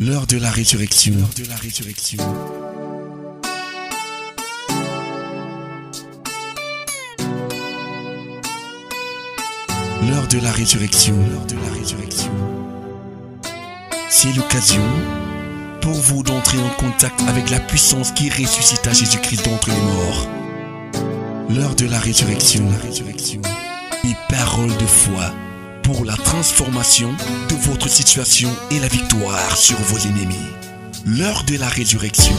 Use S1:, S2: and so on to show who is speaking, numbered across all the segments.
S1: L'heure de la résurrection. L'heure de la résurrection. L'heure de la résurrection. L'heure de la résurrection. C'est l'occasion pour vous d'entrer en contact avec la puissance qui ressuscita Jésus-Christ d'entre les morts. L'heure de la résurrection. La résurrection. Et parole de foi pour la transformation de votre situation et la victoire sur vos ennemis. L'heure de la résurrection.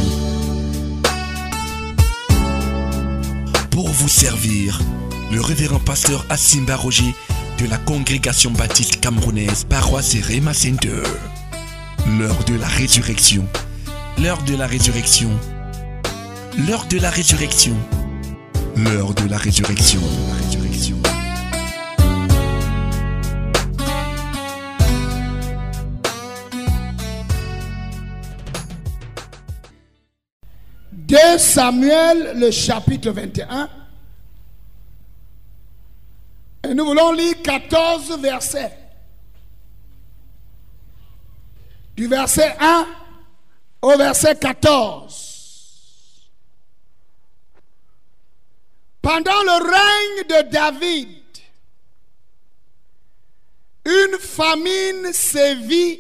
S1: Pour vous servir, le révérend pasteur Asimba Roger de la congrégation baptiste camerounaise Paroisse Rema Center. L'heure de la résurrection. L'heure de la résurrection. L'heure de la résurrection. L'heure de la résurrection. La résurrection.
S2: De Samuel, le chapitre 21. Et nous voulons lire 14 versets. Du verset 1 au verset 14. Pendant le règne de David, une famine sévit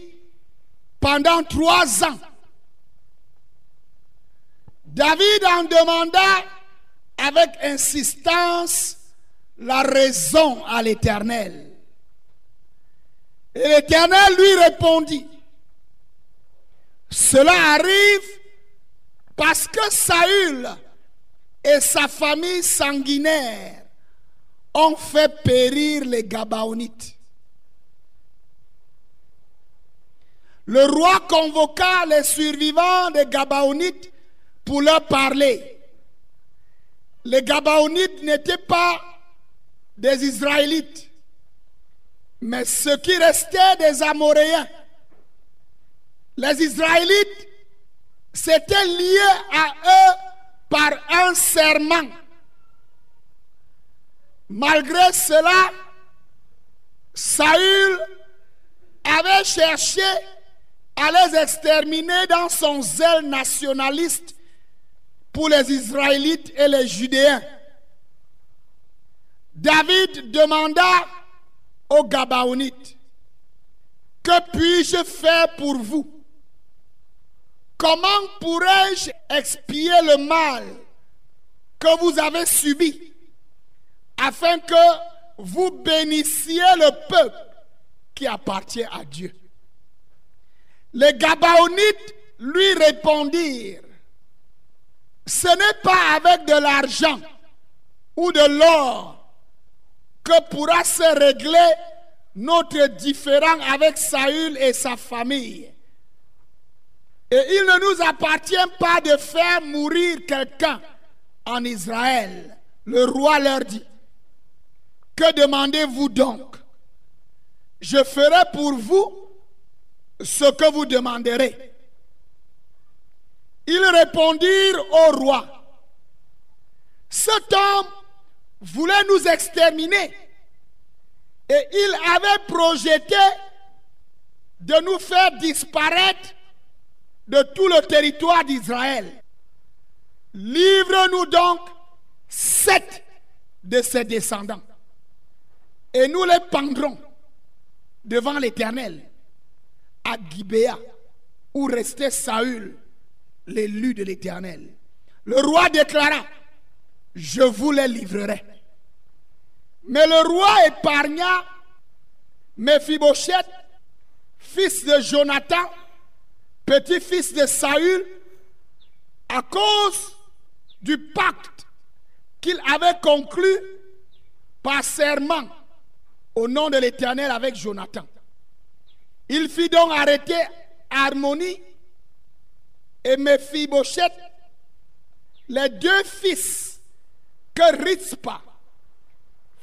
S2: pendant trois ans. David en demanda avec insistance la raison à l'Éternel. Et l'Éternel lui répondit, cela arrive parce que Saül et sa famille sanguinaire ont fait périr les Gabaonites. Le roi convoqua les survivants des Gabaonites pour leur parler. Les Gabaonites n'étaient pas des Israélites, mais ce qui restait des Amoréens. Les Israélites s'étaient liés à eux par un serment. Malgré cela, Saül avait cherché à les exterminer dans son zèle nationaliste pour les Israélites et les Judéens. David demanda aux Gabaonites, que puis-je faire pour vous? Comment pourrais-je expier le mal que vous avez subi afin que vous bénissiez le peuple qui appartient à Dieu? Les Gabaonites lui répondirent, ce n'est pas avec de l'argent ou de l'or que pourra se régler notre différend avec Saül et sa famille. Et il ne nous appartient pas de faire mourir quelqu'un en Israël. Le roi leur dit, que demandez-vous donc? Je ferai pour vous ce que vous demanderez. Ils répondirent au roi, cet homme voulait nous exterminer. Et il avait projeté de nous faire disparaître de tout le territoire d'Israël. Livre-nous donc sept de ses descendants. Et nous les pendrons devant l'Éternel à Gibéa où restait Saül, l'élu de l'Éternel. Le roi déclara, je vous les livrerai. Mais le roi épargna Mephibosheth, fils de Jonathan, petit-fils de Saül, à cause du pacte qu'il avait conclu par serment au nom de l'Éternel avec Jonathan. Il fit donc arrêter Harmonie et Mephibosheth, les deux fils que Ritzpa,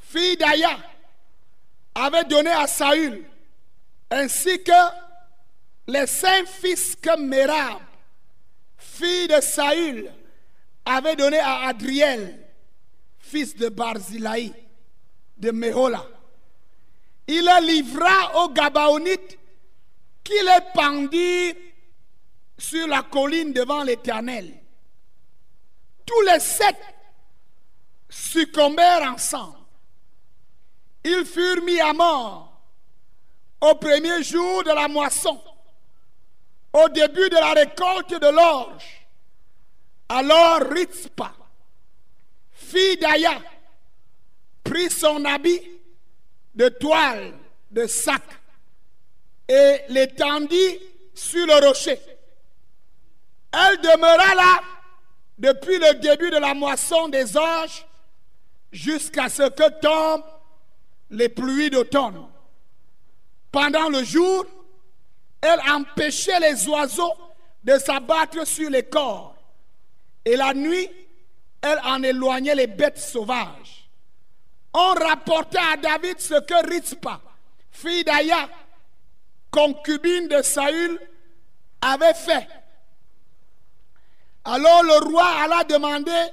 S2: fille d'Aya, avait donné à Saül, ainsi que les cinq fils que Merab, fille de Saül, avait donné à Adriel, fils de Barzilai, de Mehola. Il les livra aux Gabaonites qui les pendirent sur la colline devant l'Éternel. Tous les sept succombèrent ensemble. Ils furent mis à mort au premier jour de la moisson, au début de la récolte de l'orge. Alors Ritzpa, fille d'Aya, prit son habit de toile de sac et l'étendit sur le rocher. Elle demeura là depuis le début de la moisson des orges jusqu'à ce que tombent les pluies d'automne. Pendant le jour, elle empêchait les oiseaux de s'abattre sur les corps. Et la nuit, elle en éloignait les bêtes sauvages. On rapportait à David ce que Ritzpa, fille d'Aya, concubine de Saül, avait fait. Alors le roi alla demander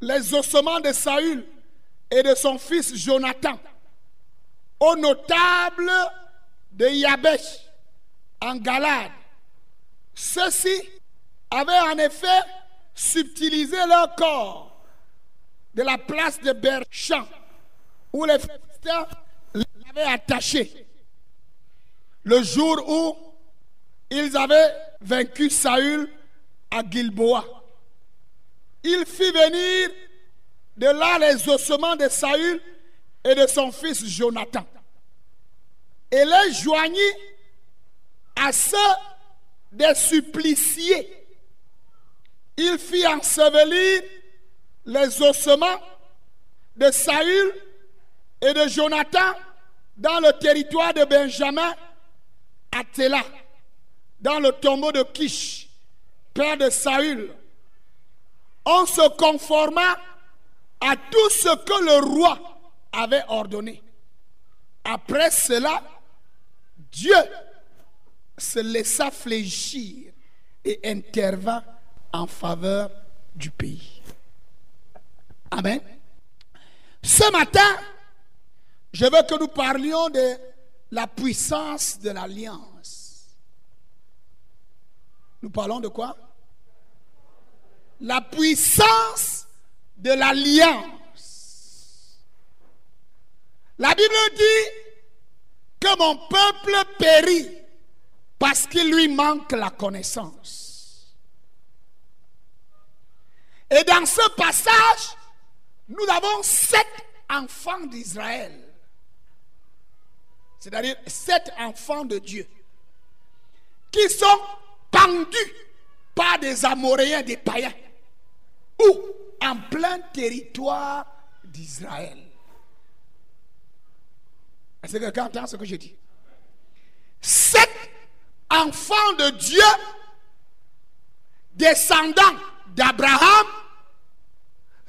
S2: les ossements de Saül et de son fils Jonathan aux notables de Yabesh en Galade. Ceux-ci avaient en effet subtilisé leur corps de la place de Berchamp où les Philistins l'avaient attaché. Le jour où ils avaient vaincu Saül à Gilboa. Il fit venir de là les ossements de Saül et de son fils Jonathan. Et les joignit à ceux des suppliciés. Il fit ensevelir les ossements de Saül et de Jonathan dans le territoire de Benjamin à Téla, dans le tombeau de Kish, père de Saül. On se conforma à tout ce que le roi avait ordonné. Après cela, Dieu se laissa fléchir et intervint en faveur du pays. Amen. Ce matin, je veux que nous parlions de la puissance de l'alliance. Nous parlons de quoi? La puissance de l'alliance. La Bible dit que mon peuple périt parce qu'il lui manque la connaissance. Et dans ce passage, nous avons sept enfants d'Israël. C'est-à-dire sept enfants de Dieu qui sont pendus par des Amoréens, des païens, ou en plein territoire d'Israël. Est-ce que quelqu'un entend ce que je dis? Sept enfants de Dieu, descendants d'Abraham,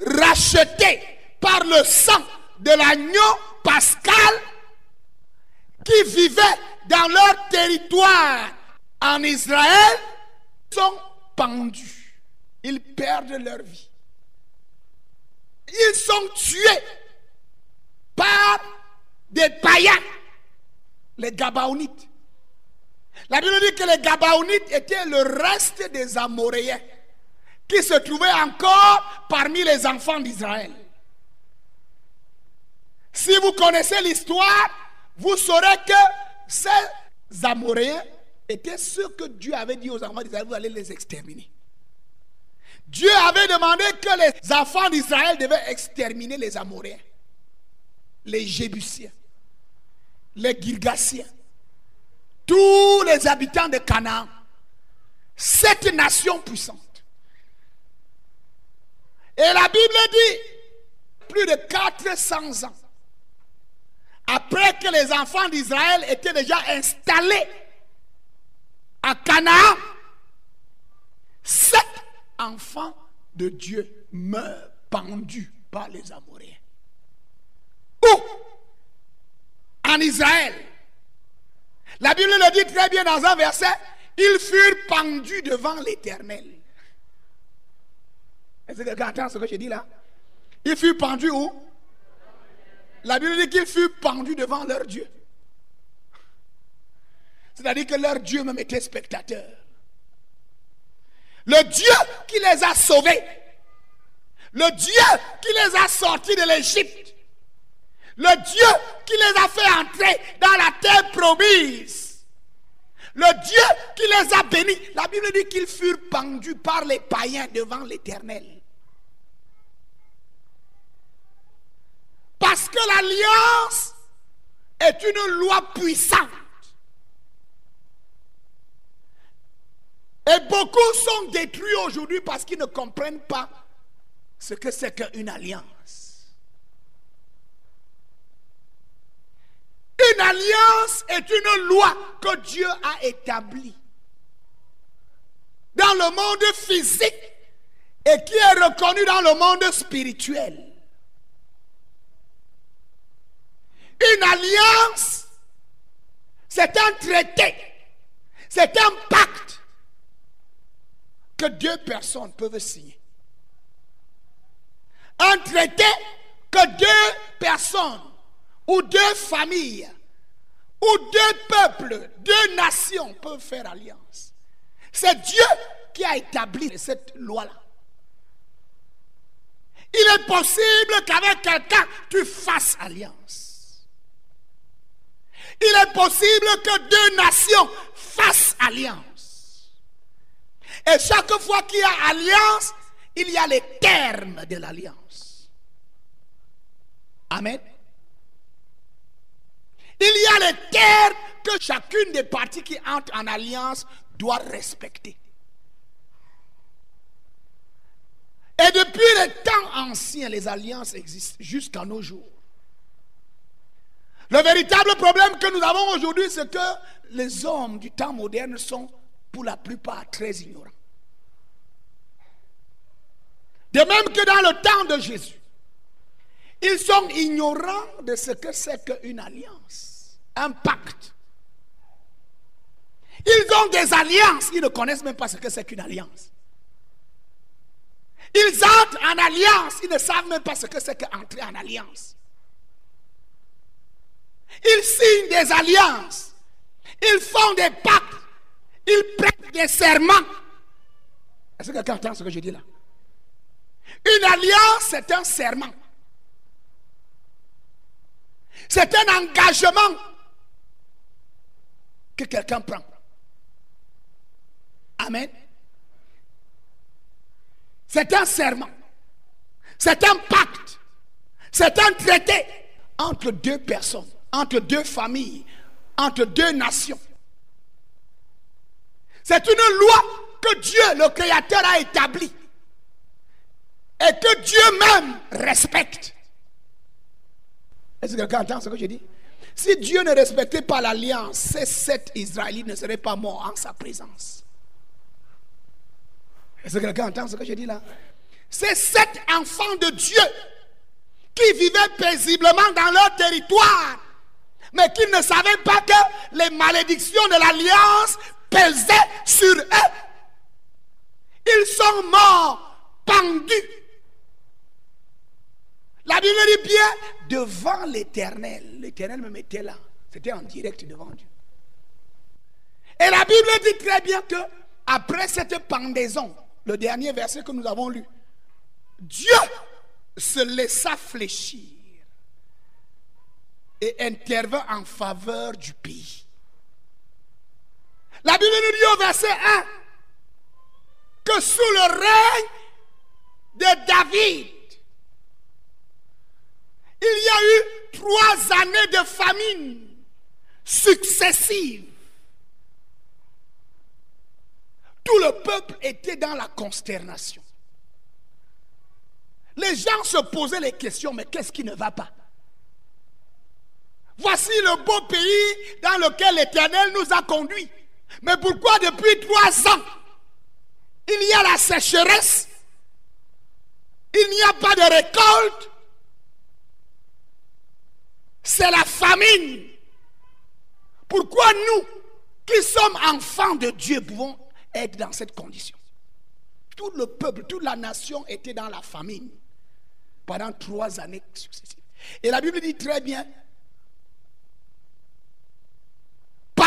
S2: rachetés par le sang de l'agneau pascal, qui vivaient dans leur territoire en Israël, sont pendus. Ils perdent leur vie. Ils sont tués par des païens, les Gabaonites. La Bible dit que les Gabaonites étaient le reste des Amoréens qui se trouvaient encore parmi les enfants d'Israël. Si vous connaissez l'histoire, vous saurez que ces Amoréens étaient ceux que Dieu avait dit aux enfants d'Israël, vous allez les exterminer. Dieu avait demandé que les enfants d'Israël devaient exterminer les Amoréens, les Jébusiens, les Girgassiens, tous les habitants de Canaan, cette nation puissante. Et la Bible dit, plus de 400 ans, après que les enfants d'Israël étaient déjà installés à Canaan, sept enfants de Dieu meurent pendus par les Amoréens. Où? En Israël. La Bible le dit très bien dans un verset, ils furent pendus devant l'Éternel. Est-ce que quelqu'un entend ce que je dis là? Ils furent pendus où? La Bible dit qu'ils furent pendus devant leur Dieu. C'est-à-dire que leur Dieu même était spectateur. Le Dieu qui les a sauvés. Le Dieu qui les a sortis de l'Égypte. Le Dieu qui les a fait entrer dans la terre promise. Le Dieu qui les a bénis. La Bible dit qu'ils furent pendus par les païens devant l'Éternel. Parce que l'alliance est une loi puissante. Et beaucoup sont détruits aujourd'hui parce qu'ils ne comprennent pas ce que c'est qu'une alliance. Une alliance est une loi que Dieu a établie dans le monde physique et qui est reconnue dans le monde spirituel. Une alliance, c'est un traité, c'est un pacte que deux personnes peuvent signer. Un traité que deux personnes ou deux familles ou deux peuples, deux nations peuvent faire alliance. C'est Dieu qui a établi cette loi-là. Il est possible qu'avec quelqu'un, tu fasses alliance. Il est possible que deux nations fassent alliance. Et chaque fois qu'il y a alliance, il y a les termes de l'alliance. Amen. Il y a les termes que chacune des parties qui entrent en alliance doit respecter. Et depuis les temps anciens, les alliances existent jusqu'à nos jours. Le véritable problème que nous avons aujourd'hui, c'est que les hommes du temps moderne sont pour la plupart très ignorants. De même que dans le temps de Jésus, ils sont ignorants de ce que c'est qu'une alliance, un pacte. Ils ont des alliances, ils ne connaissent même pas ce que c'est qu'une alliance. Ils entrent en alliance, ils ne savent même pas ce que c'est qu'entrer en alliance. Ils signent des alliances, ils font des pactes, ils prêtent des serments. Est-ce que quelqu'un entend ce que je dis là? Une alliance, c'est un serment. C'est un engagement que quelqu'un prend. Amen. C'est un serment. C'est un pacte. C'est un traité entre deux personnes, entre deux familles, entre deux nations. C'est une loi que Dieu, le Créateur, a établie et que Dieu même respecte. Est-ce que quelqu'un entend ce que je dis? Si Dieu ne respectait pas l'alliance, ces sept Israélites ne seraient pas morts en sa présence. Est-ce que quelqu'un entend ce que je dis là? Ces sept enfants de Dieu qui vivaient paisiblement dans leur territoire, mais qui ne savaient pas que les malédictions de l'alliance pesaient sur eux. Ils sont morts, pendus. La Bible dit bien devant l'éternel. L'éternel me mettait là. C'était en direct devant Dieu. Et la Bible dit très bien que après cette pendaison, le dernier verset que nous avons lu, Dieu se laissa fléchir et intervint en faveur du pays. La Bible nous dit au verset 1 que sous le règne de David, il y a eu trois années de famine successives. Tout le peuple était dans la consternation. Les gens se posaient les questions, mais qu'est-ce qui ne va pas? Voici le beau pays dans lequel l'Éternel nous a conduits. Mais pourquoi depuis trois ans, il y a la sécheresse, il n'y a pas de récolte, c'est la famine. Pourquoi nous, qui sommes enfants de Dieu, pouvons être dans cette condition? Tout le peuple, toute la nation était dans la famine pendant trois années successives. Et la Bible dit très bien,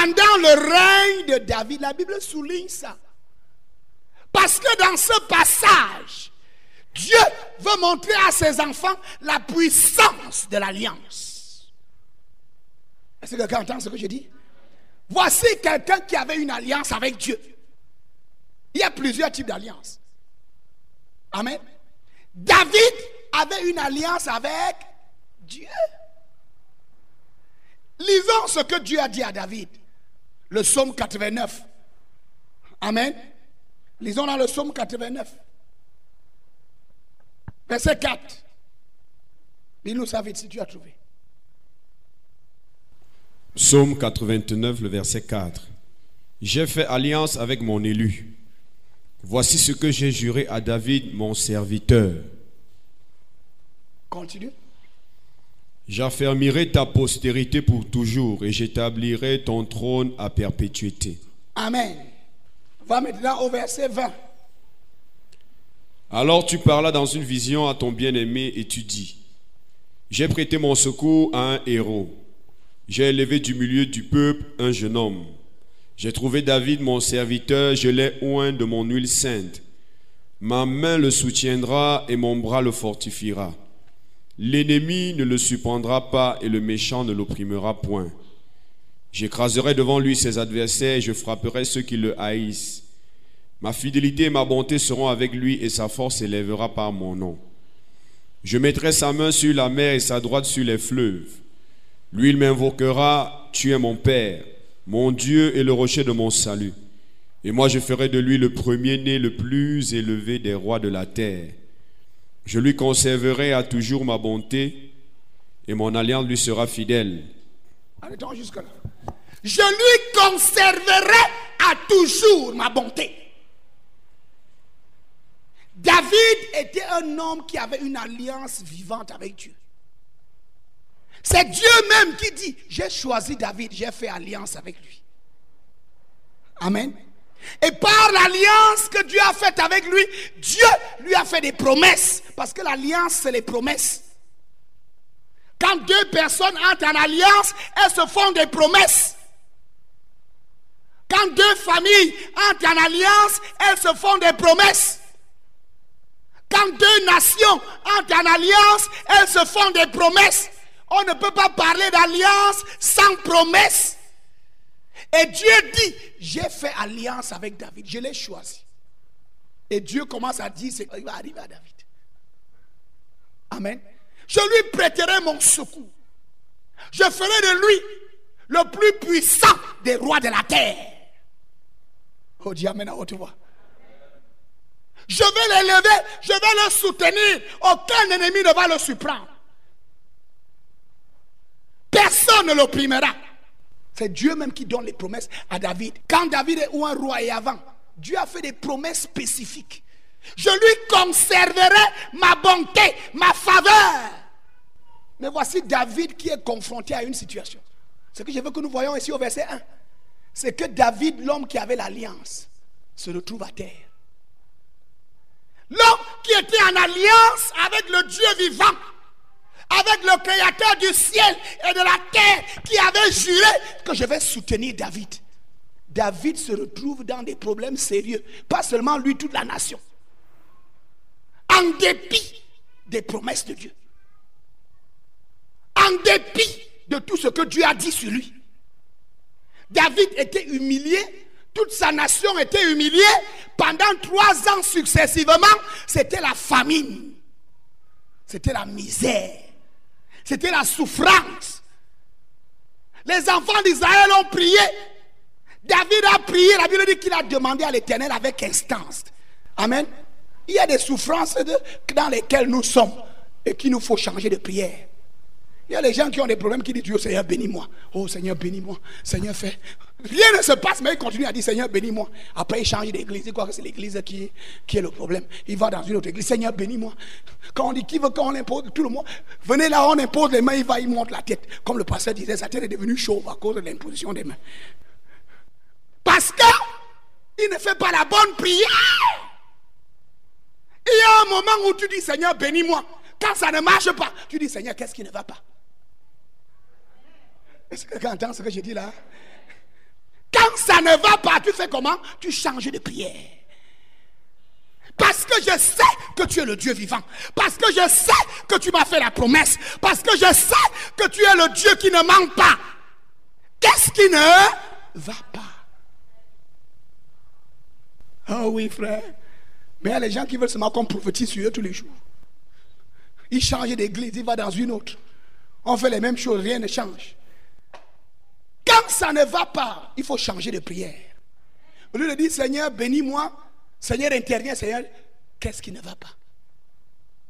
S2: pendant le règne de David, la Bible souligne ça. Parce que dans ce passage, Dieu veut montrer à ses enfants la puissance de l'alliance. Est-ce que quelqu'un entend ce que je dis? Voici quelqu'un qui avait une alliance avec Dieu. Il y a plusieurs types d'alliances. Amen. David avait une alliance avec Dieu. Lisons ce que Dieu a dit à David. Le psaume 89. Amen. Lisons dans le psaume 89. Verset 4. Dis-nous ça vite si tu as trouvé.
S3: Psaume 89, le verset 4. J'ai fait alliance avec mon élu. Voici ce que j'ai juré à David, mon serviteur.
S2: Continue.
S3: J'affermirai ta postérité pour toujours et j'établirai ton trône à perpétuité.
S2: Amen. Va maintenant au verset 20.
S3: Alors tu parlas dans une vision à ton bien-aimé et tu dis, J'ai prêté mon secours à un héros. J'ai élevé du milieu du peuple un jeune homme. J'ai trouvé David mon serviteur, je l'ai oint de mon huile sainte. Ma main le soutiendra et mon bras le fortifiera. L'ennemi ne le surprendra pas et le méchant ne l'opprimera point. J'écraserai devant lui ses adversaires et je frapperai ceux qui le haïssent. Ma fidélité et ma bonté seront avec lui et sa force s'élèvera par mon nom. Je mettrai sa main sur la mer et sa droite sur les fleuves. Lui, il m'invoquera, tu es mon Père, mon Dieu et le rocher de mon salut. Et moi, je ferai de lui le premier-né, le plus élevé des rois de la terre. Je lui conserverai à toujours ma bonté et mon alliance lui sera fidèle.
S2: Arrêtons jusque-là. Je lui conserverai à toujours ma bonté. David était un homme qui avait une alliance vivante avec Dieu. C'est Dieu même qui dit, j'ai choisi David, j'ai fait alliance avec lui. Amen. Et par l'alliance que Dieu a faite avec lui, Dieu lui a fait des promesses. Parce que l'alliance, c'est les promesses. Quand deux personnes entrent en alliance, elles se font des promesses. Quand deux familles entrent en alliance, elles se font des promesses. Quand deux nations entrent en alliance, elles se font des promesses. On ne peut pas parler d'alliance sans promesse. Et Dieu dit, j'ai fait alliance avec David, je l'ai choisi. Et Dieu commence à dire ce qui va arriver à David. Amen. Je lui prêterai mon secours. Je ferai de lui le plus puissant des rois de la terre. Oh Dieu, Amen à. Je vais l'élever, je vais le soutenir. Aucun ennemi ne va le surprendre. Personne ne l'opprimera. C'est Dieu même qui donne les promesses à David. Quand David est ou un roi et avant, Dieu a fait des promesses spécifiques. Je lui conserverai ma bonté, ma faveur. Mais voici David qui est confronté à une situation. Ce que je veux que nous voyons ici au verset 1, c'est que David, l'homme qui avait l'alliance, se retrouve à terre. L'homme qui était en alliance avec le Dieu vivant, avec le Créateur du ciel et de la terre, qui avait juré que je vais soutenir David. David se retrouve dans des problèmes sérieux, pas seulement lui, toute la nation. En dépit des promesses de Dieu. En dépit de tout ce que Dieu a dit sur lui. David était humilié, toute sa nation était humiliée. Pendant trois ans successivement, c'était la famine. C'était la misère. C'était la souffrance. Les enfants d'Israël ont prié. David a prié. La Bible dit qu'il a demandé à l'Éternel avec instance. Amen. Il y a des souffrances dans lesquelles nous sommes et qu'il nous faut changer de prière. Il y a des gens qui ont des problèmes qui disent Dieu Seigneur bénis-moi. Oh Seigneur bénis-moi. Seigneur fait. Rien ne se passe, mais il continue à dire Seigneur bénis-moi. Après il change d'église. Il croit que c'est l'église qui, qui est le problème. Il va dans une autre église. Seigneur bénis-moi. Quand on dit qui veut qu'on impose tout le monde, venez là, on impose les mains, il va, il monte la tête. Comme le pasteur disait, sa tête est devenue chauve à cause de l'imposition des mains. Parce qu'il ne fait pas la bonne prière. Il y a un moment où tu dis Seigneur bénis-moi. Quand ça ne marche pas, tu dis Seigneur, qu'est-ce qui ne va pas? Est-ce que quelqu'un entend ce que je dis là Quand ça ne va pas, tu fais comment? Tu changes de prière. Parce que je sais que tu es le Dieu vivant. Parce que je sais que tu m'as fait la promesse. Parce que je sais que tu es le Dieu qui ne manque pas. Qu'est-ce qui ne va pas? Oh oui, frère. Mais il y a les gens qui veulent se qu'on prophétise sur eux tous les jours. Ils changent d'église, ils vont dans une autre. On fait les mêmes choses, rien ne change. Quand ça ne va pas, il faut changer de prière. Au lieu de dire Seigneur, bénis-moi, Seigneur, intervient, Seigneur, qu'est-ce qui ne va pas?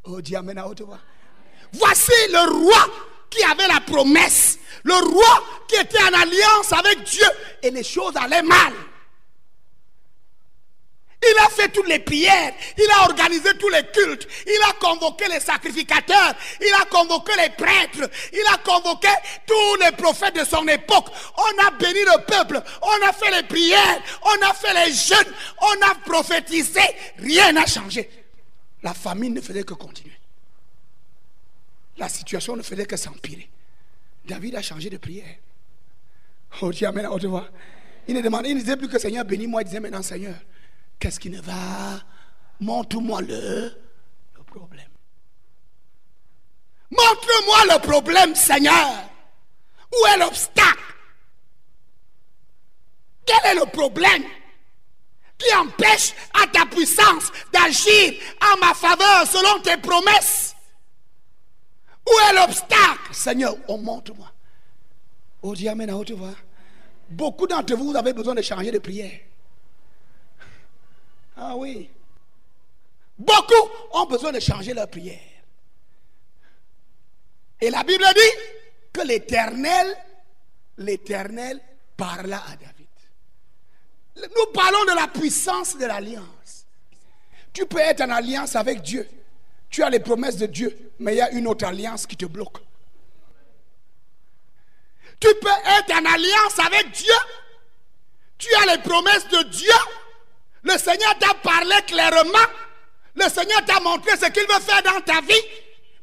S2: Oh Dieu, amène à haute voix. Voici le roi qui avait la promesse, le roi qui était en alliance avec Dieu et les choses allaient mal. Il a fait toutes les prières, il a organisé tous les cultes, il a convoqué les sacrificateurs, il a convoqué les prêtres, il a convoqué tous les prophètes de son époque. On a béni le peuple, on a fait les prières, on a fait les jeûnes, on a prophétisé, rien n'a changé. La famine ne faisait que continuer. La situation ne faisait que s'empirer. David a changé de prière. Oh Dieu, amen, Il ne il ne disait plus que Seigneur bénis-moi, il disait maintenant Seigneur, Qu'est-ce qui ne va? Montre-moi le, problème. Montre-moi le problème, Seigneur. Où est l'obstacle? Quel est le problème qui empêche à ta puissance d'agir en ma faveur selon tes promesses? Où est l'obstacle? Seigneur, on montre-moi. Oh Dieu, Amen, haute voix. Beaucoup d'entre vous, vous avez besoin de changer de prière. Ah oui. Beaucoup ont besoin de changer leur prière. Et la Bible dit que l'Éternel, l'Éternel parla à David. Nous parlons de la puissance de l'alliance. Tu peux être en alliance avec Dieu. Tu as les promesses de Dieu, mais il y a une autre alliance qui te bloque. Tu peux être en alliance avec Dieu. Tu as les promesses de Dieu, le Seigneur t'a parlé clairement. Le Seigneur t'a montré ce qu'il veut faire dans ta vie.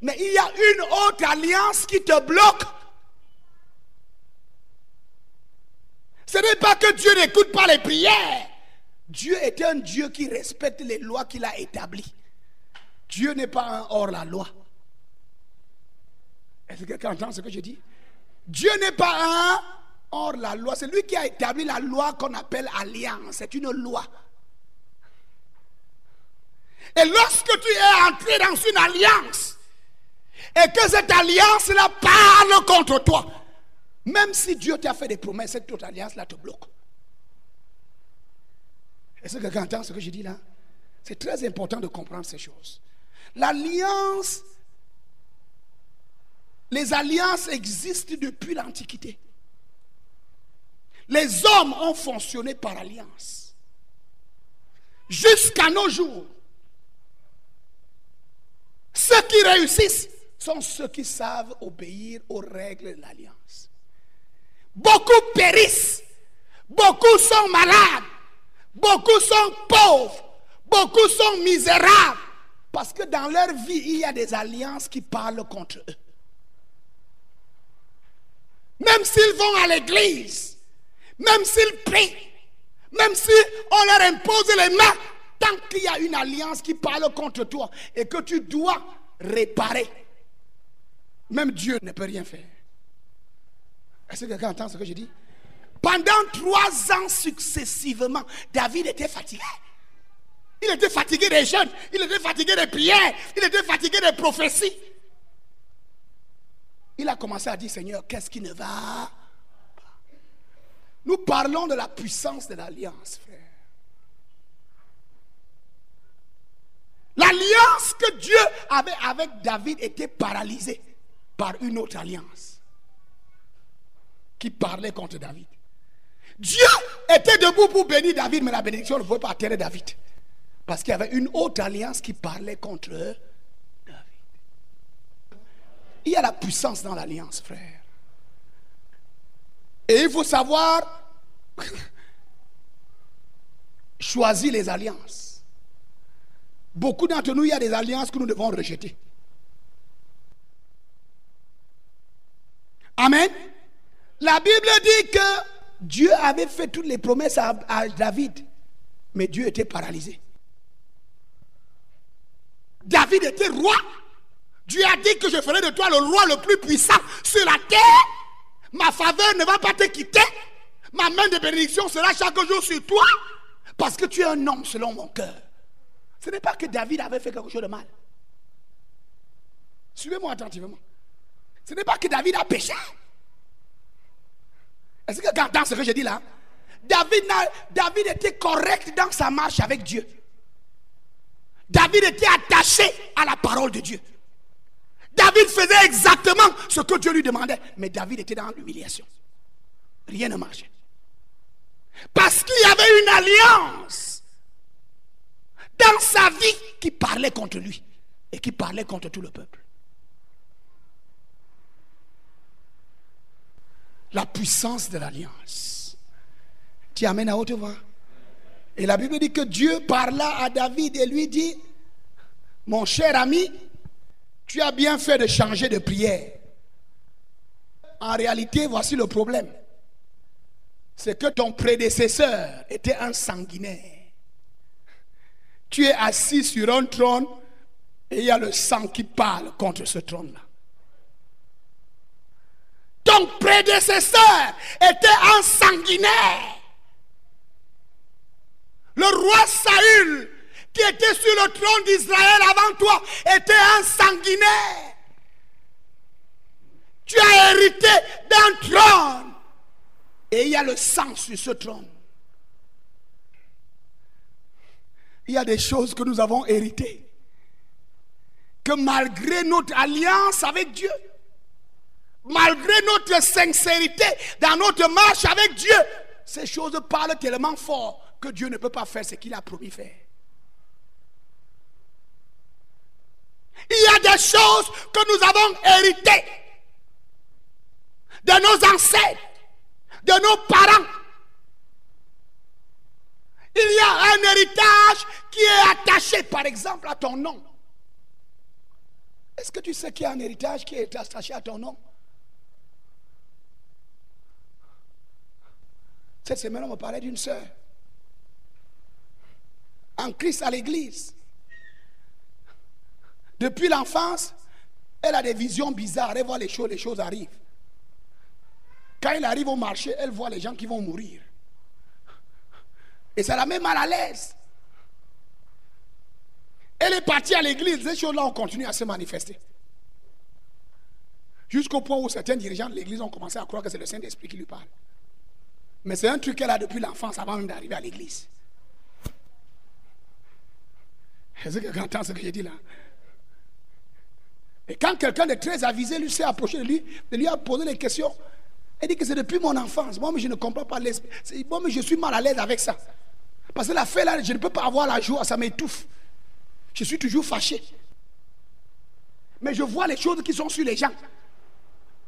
S2: Mais il y a une autre alliance qui te bloque. Ce n'est pas que Dieu n'écoute pas les prières. Dieu est un Dieu qui respecte les lois qu'il a établies. Dieu n'est pas un hors la loi. Est-ce que quelqu'un entend ce que je dis? Dieu n'est pas un hors la loi. C'est lui qui a établi la loi qu'on appelle alliance. C'est une loi. Et lorsque tu es entré dans une alliance, et que cette alliance-là parle contre toi, même si Dieu t'a fait des promesses, cette autre alliance-là te bloque. Est-ce que quelqu'un entend ce que je dis là? C'est très important de comprendre ces choses. L'alliance, les alliances existent depuis l'Antiquité. Les hommes ont fonctionné par alliance. Jusqu'à nos jours, ceux qui réussissent sont ceux qui savent obéir aux règles de l'alliance. Beaucoup périssent, beaucoup sont malades, beaucoup sont pauvres, beaucoup sont misérables, parce que dans leur vie, il y a des alliances qui parlent contre eux. Même s'ils vont à l'église, même s'ils prient, même si on leur impose les mains, tant qu'il y a une alliance qui parle contre toi et que tu dois réparer, même Dieu ne peut rien faire. Est-ce que quelqu'un entend ce que je dis? Pendant trois ans successivement, David était fatigué. Il était fatigué des jeunes, il était fatigué des prières, il était fatigué des prophéties. Il a commencé à dire, Seigneur, qu'est-ce qui ne va pas? Nous parlons de la puissance de l'alliance, frère. L'alliance que Dieu avait avec David était paralysée par une autre alliance qui parlait contre David. Dieu était debout pour bénir David, mais la bénédiction ne pouvait pas atterrir David. Parce qu'il y avait une autre alliance qui parlait contre David. Il y a la puissance dans l'alliance, frère. Et il faut savoir choisir les alliances. Beaucoup d'entre nous, il y a des alliances que nous devons rejeter. Amen. La Bible dit que Dieu avait fait toutes les promesses à, David, mais Dieu était paralysé. David était roi. Dieu a dit que je ferai de toi le roi le plus puissant sur la terre. Ma faveur ne va pas te quitter. Ma main de bénédiction sera chaque jour sur toi. Parce que tu es un homme selon mon cœur. Ce n'est pas que David avait fait quelque chose de mal. Suivez-moi attentivement. Ce n'est pas que David a péché. Est-ce que dans ce que je dis là, David, David était correct dans sa marche avec Dieu. David était attaché à la parole de Dieu. David faisait exactement ce que Dieu lui demandait. Mais David était dans l'humiliation. Rien ne marchait. Parce qu'il y avait une alliance dans sa vie qui parlait contre lui et qui parlait contre tout le peuple. La puissance de l'alliance. Tu amènes à haute voix. Et la Bible dit que Dieu parla à David et lui dit, mon cher ami, tu as bien fait de changer de prière. En réalité, voici le problème. C'est que ton prédécesseur était un sanguinaire. Tu es assis sur un trône et il y a le sang qui parle contre ce trône-là. Ton prédécesseur était un sanguinaire. Le roi Saül, qui était sur le trône d'Israël avant toi, était un sanguinaire. Tu as hérité d'un trône. Et il y a le sang sur ce trône. Il y a des choses que nous avons héritées. Que malgré notre alliance avec Dieu, malgré notre sincérité dans notre marche avec Dieu, ces choses parlent tellement fort que Dieu ne peut pas faire ce qu'il a promis faire. Il y a des choses que nous avons héritées de nos ancêtres, de nos parents. Il y a un héritage qui est attaché, par exemple, à ton nom. Est-ce que tu sais qu'il y a un héritage qui est attaché à ton nom? Cette semaine, on me parlait d'une sœur en Christ à l'église. Depuis l'enfance, elle a des visions bizarres. Elle voit les choses, les choses arrivent. Quand elle arrive au marché, elle voit les gens qui vont mourir. Et ça la met mal à l'aise. Elle est partie à l'église, ces choses-là ont continué à se manifester. Jusqu'au point où certains dirigeants de l'église ont commencé à croire que c'est le Saint-Esprit qui lui parle. Mais c'est un truc qu'elle a depuis l'enfance avant même d'arriver à l'église. Est-ce que entend ce que j'ai dit là? Et quand quelqu'un de très avisé lui s'est approché de lui, de lui a posé des questions, elle dit que c'est depuis mon enfance. Moi, mais je ne comprends pas l'esprit. Moi, mais je suis mal à l'aise avec ça. Parce que la là, je ne peux pas avoir la joie, ça m'étouffe. Je suis toujours fâché. Mais je vois les choses qui sont sur les gens.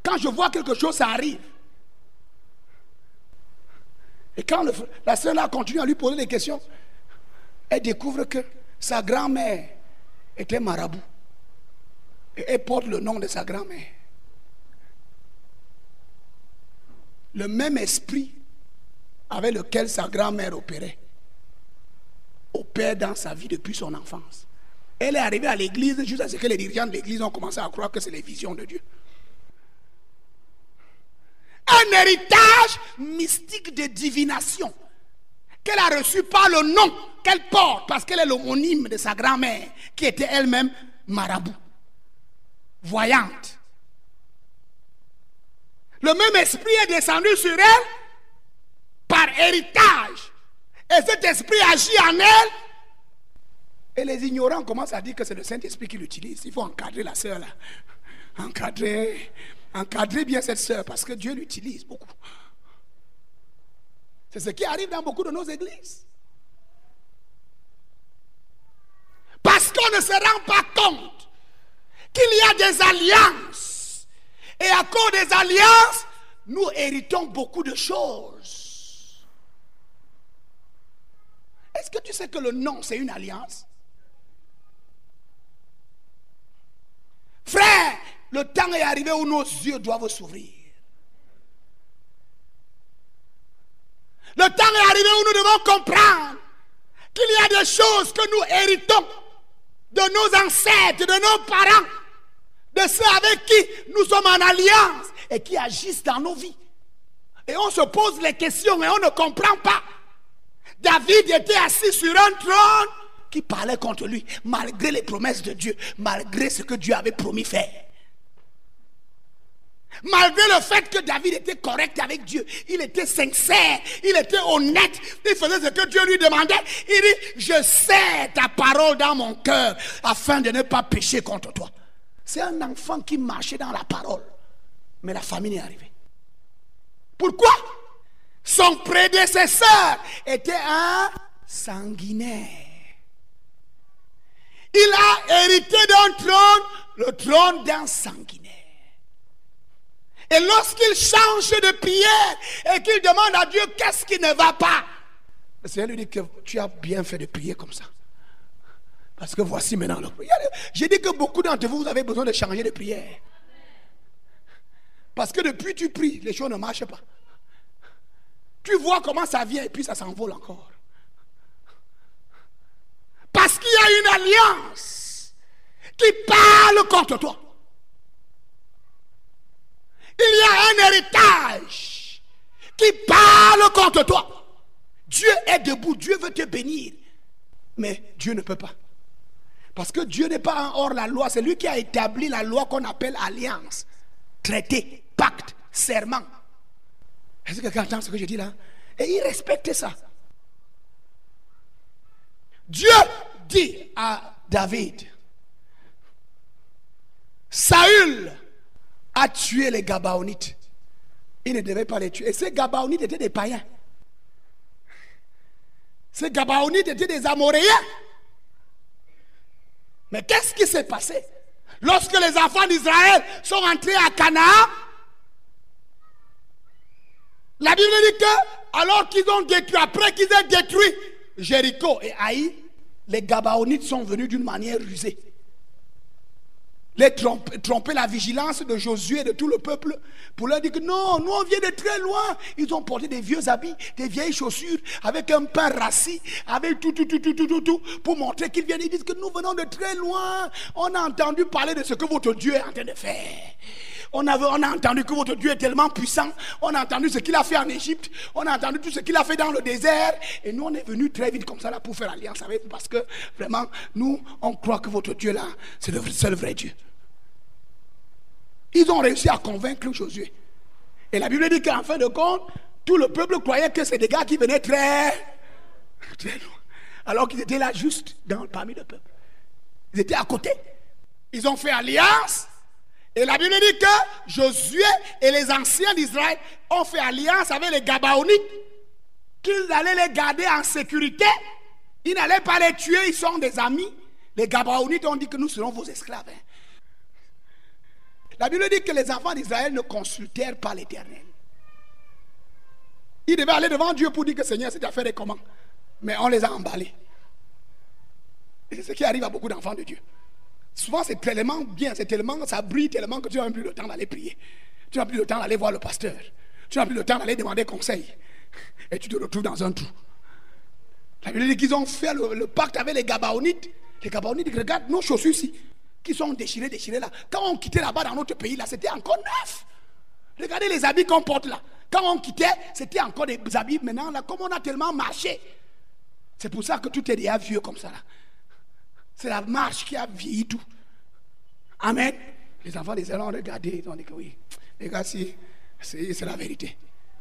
S2: Quand je vois quelque chose, ça arrive. Et quand la sœur là continue à lui poser des questions, elle découvre que sa grand-mère était marabout. Et elle porte le nom de sa grand-mère. Le même esprit avec lequel sa grand-mère opérait, opère dans sa vie depuis son enfance. Elle est arrivée à l'église juste à ce que les dirigeants de l'église ont commencé à croire que c'est les visions de Dieu. Un héritage mystique de divination qu'elle a reçu par le nom qu'elle porte, parce qu'elle est l'homonyme de sa grand-mère, qui était elle-même marabout, voyante. Le même esprit est descendu sur elle par héritage. Et cet esprit agit en elle. Et les ignorants commencent à dire que c'est le Saint-Esprit qui l'utilise. Il faut encadrer la sœur là. Encadrer, encadrer bien cette sœur parce que Dieu l'utilise beaucoup. C'est ce qui arrive dans beaucoup de nos églises. Parce qu'on ne se rend pas compte qu'il y a des alliances. Et à cause des alliances, nous héritons beaucoup de choses. Est-ce que tu sais que le nom, c'est une alliance? Frère, le temps est arrivé où nos yeux doivent s'ouvrir. Le temps est arrivé où nous devons comprendre qu'il y a des choses que nous héritons de nos ancêtres, de nos parents, de ceux avec qui nous sommes en alliance et qui agissent dans nos vies. Et on se pose les questions et on ne comprend pas. David était assis sur un trône qui parlait contre lui, malgré les promesses de Dieu, malgré ce que Dieu avait promis faire. Malgré le fait que David était correct avec Dieu, il était sincère, il était honnête, il faisait ce que Dieu lui demandait. Il dit, je sais ta parole dans mon cœur afin de ne pas pécher contre toi. C'est un enfant qui marchait dans la parole. Mais la famine est arrivée. Pourquoi? Son prédécesseur était un sanguinaire. Il a hérité d'un trône, le trône d'un sanguinaire. Et lorsqu'il change de prière et qu'il demande à Dieu qu'est-ce qui ne va pas, le Seigneur lui dit que tu as bien fait de prier comme ça. Parce que voici maintenant le prière. J'ai dit que beaucoup d'entre vous, vous avez besoin de changer de prière. Parce que depuis tu pries, les choses ne marchent pas. Tu vois comment ça vient et puis ça s'envole encore. Parce qu'il y a une alliance qui parle contre toi. Il y a un héritage qui parle contre toi. Dieu est debout, Dieu veut te bénir. Mais Dieu ne peut pas. Parce que Dieu n'est pas hors la loi, c'est lui qui a établi la loi qu'on appelle alliance, traité, pacte, serment. Est-ce que quelqu'un entend ce que je dis là? Et il respecte ça. Dieu dit à David, Saül a tué les Gabaonites. Il ne devait pas les tuer. Et ces Gabaonites étaient des païens. Ces Gabaonites étaient des Amoréens. Mais qu'est-ce qui s'est passé? Lorsque les enfants d'Israël sont entrés à Canaan, la Bible dit que, alors qu'ils ont détruit, après qu'ils aient détruit Jéricho et Haï, les Gabaonites sont venus d'une manière rusée les tromper, la vigilance de Josué et de tout le peuple pour leur dire que non, nous on vient de très loin. Ils ont porté des vieux habits, des vieilles chaussures, avec un pain rassis, avec tout, tout, tout, tout, tout, tout, tout pour montrer qu'ils viennent. Ils disent que nous venons de très loin. On a entendu parler de ce que votre Dieu est en train de faire. On a, entendu que votre Dieu est tellement puissant. On a entendu ce qu'il a fait en Égypte. On a entendu tout ce qu'il a fait dans le désert. Et nous, on est venus très vite comme ça là pour faire alliance avec vous. Parce que vraiment, nous, on croit que votre Dieu là, c'est le seul vrai Dieu. Ils ont réussi à convaincre Josué. Et la Bible dit qu'en fin de compte, tout le peuple croyait que c'est des gars qui venaient très. Alors qu'ils étaient là juste dans, parmi le peuple. Ils étaient à côté. Ils ont fait alliance et la Bible dit que Josué et les anciens d'Israël ont fait alliance avec les Gabaonites, qu'ils allaient les garder en sécurité. Ils n'allaient pas les tuer, ils sont des amis. Les Gabaonites ont dit que nous serons vos esclaves. Hein. La Bible dit que les enfants d'Israël ne consultèrent pas l'Éternel. Ils devaient aller devant Dieu pour dire que Seigneur, cette affaire est comment? Mais on les a emballés. C'est ce qui arrive à beaucoup d'enfants de Dieu. Souvent, c'est tellement bien, c'est tellement, ça brille tellement que tu n'as plus le temps d'aller prier. Tu n'as plus le temps d'aller voir le pasteur. Tu n'as plus le temps d'aller demander conseil. Et tu te retrouves dans un trou. La Bible dit qu'ils ont fait le, pacte avec les Gabaonites. Les Gabaonites disent Regarde nos chaussures ici, qui sont déchirées, déchirées là. Quand on quittait là-bas dans notre pays, là, c'était encore neuf. Regardez les habits qu'on porte là. Quand on quittait, c'était encore des habits. Maintenant, là, comme on a tellement marché, c'est pour ça que tout est déjà vieux comme ça là. C'est la marche qui a vieilli tout. Amen. Les enfants des ont regardé, ils ont dit que oui, les gars, c'est la vérité.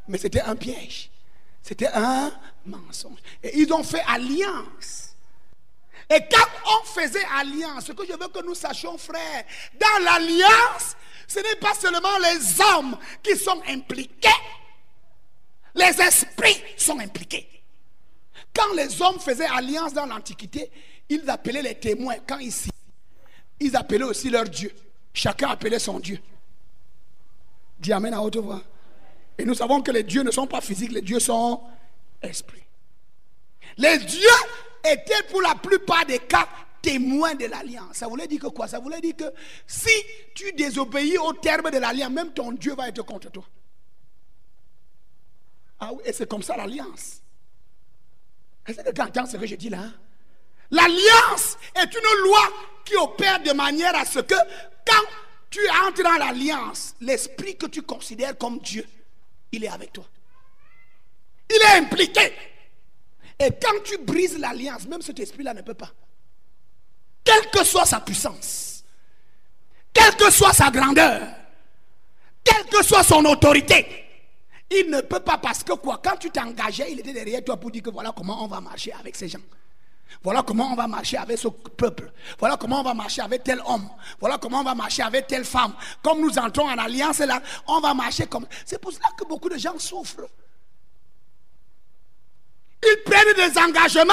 S2: Mais c'était un piège. C'était un mensonge. Et ils ont fait alliance. Et quand on faisait alliance, ce que je veux que nous sachions, frère, dans l'alliance, ce n'est pas seulement les hommes qui sont impliqués, les esprits sont impliqués. Quand les hommes faisaient alliance dans l'Antiquité, ils appelaient les témoins quand ici. Ils appelaient aussi leur Dieu. Chacun appelait son Dieu. Dis Amen à haute voix. Et nous savons que les dieux ne sont pas physiques, les dieux sont esprits. Les dieux étaient pour la plupart des cas témoins de l'alliance. Ça voulait dire que quoi? Ça voulait dire que si tu désobéis au terme de l'alliance, même ton Dieu va être contre toi. Ah oui, et c'est comme ça l'alliance. Est-ce que tu entends ce que je dis là L'alliance est une loi qui opère de manière à ce que quand tu entres dans l'alliance, l'esprit que tu considères comme Dieu, il est avec toi. Il est impliqué. Et quand tu brises l'alliance, même cet esprit-là ne peut pas. Quelle que soit sa puissance, quelle que soit sa grandeur, quelle que soit son autorité, il ne peut pas parce que quoi, quand tu t'engageais, il était derrière toi pour dire que voilà comment on va marcher avec ces gens. Voilà comment on va marcher avec ce peuple. Voilà comment on va marcher avec tel homme. Voilà comment on va marcher avec telle femme. Comme nous entrons en alliance là, on va marcher comme. C'est pour cela que beaucoup de gens souffrent. Ils prennent des engagements,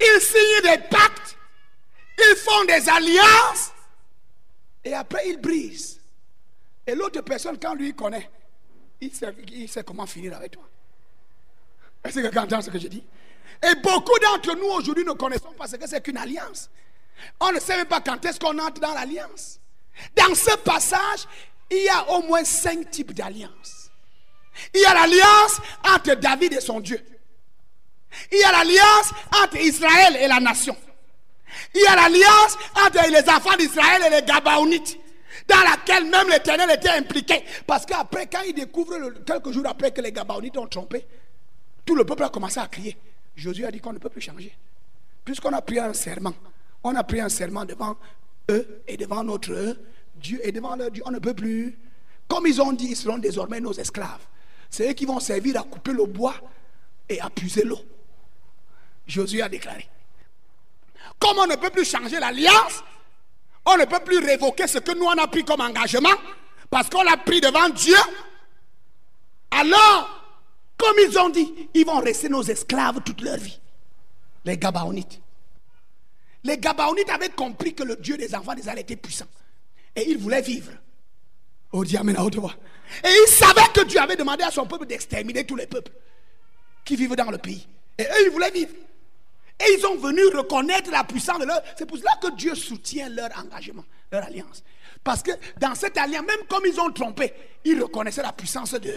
S2: ils signent des pactes, ils font des alliances, et après ils brisent. Et l'autre personne, quand lui connaît, il sait, il sait comment finir avec toi. Est-ce que tu entends ce que je dis? Et beaucoup d'entre nous aujourd'hui ne connaissons pas ce que c'est qu'une alliance. On ne sait même pas quand est-ce qu'on entre dans l'alliance. Dans ce passage, il y a au moins cinq types d'alliances. Il y a l'alliance entre David et son Dieu. Il y a l'alliance entre Israël et la nation. Il y a l'alliance entre les enfants d'Israël et les Gabaonites, dans laquelle même l'Éternel était impliqué. Parce qu'après, quand il découvre, quelques jours après que les Gabaonites ont trompé, tout le peuple a commencé à crier. Josué a dit qu'on ne peut plus changer. Puisqu'on a pris un serment, on a pris un serment devant eux et devant notre Dieu et devant leur Dieu, on ne peut plus. Comme ils ont dit, ils seront désormais nos esclaves. C'est eux qui vont servir à couper le bois et à puiser l'eau. Josué a déclaré. Comme on ne peut plus changer l'alliance, on ne peut plus révoquer ce que nous on a pris comme engagement, parce qu'on l'a pris devant Dieu. Alors, comme ils ont dit, ils vont rester nos esclaves toute leur vie. Les Gabaonites. Les Gabaonites avaient compris que le Dieu des enfants d'Israël était puissant. Et ils voulaient vivre. Oh Dieu, à haute. Et ils savaient que Dieu avait demandé à son peuple d'exterminer tous les peuples qui vivent dans le pays. Et eux, ils voulaient vivre. Et ils ont venu reconnaître la puissance de leur. C'est pour cela que Dieu soutient leur engagement, leur alliance. Parce que dans cette alliance, même comme ils ont trompé, ils reconnaissaient la puissance de,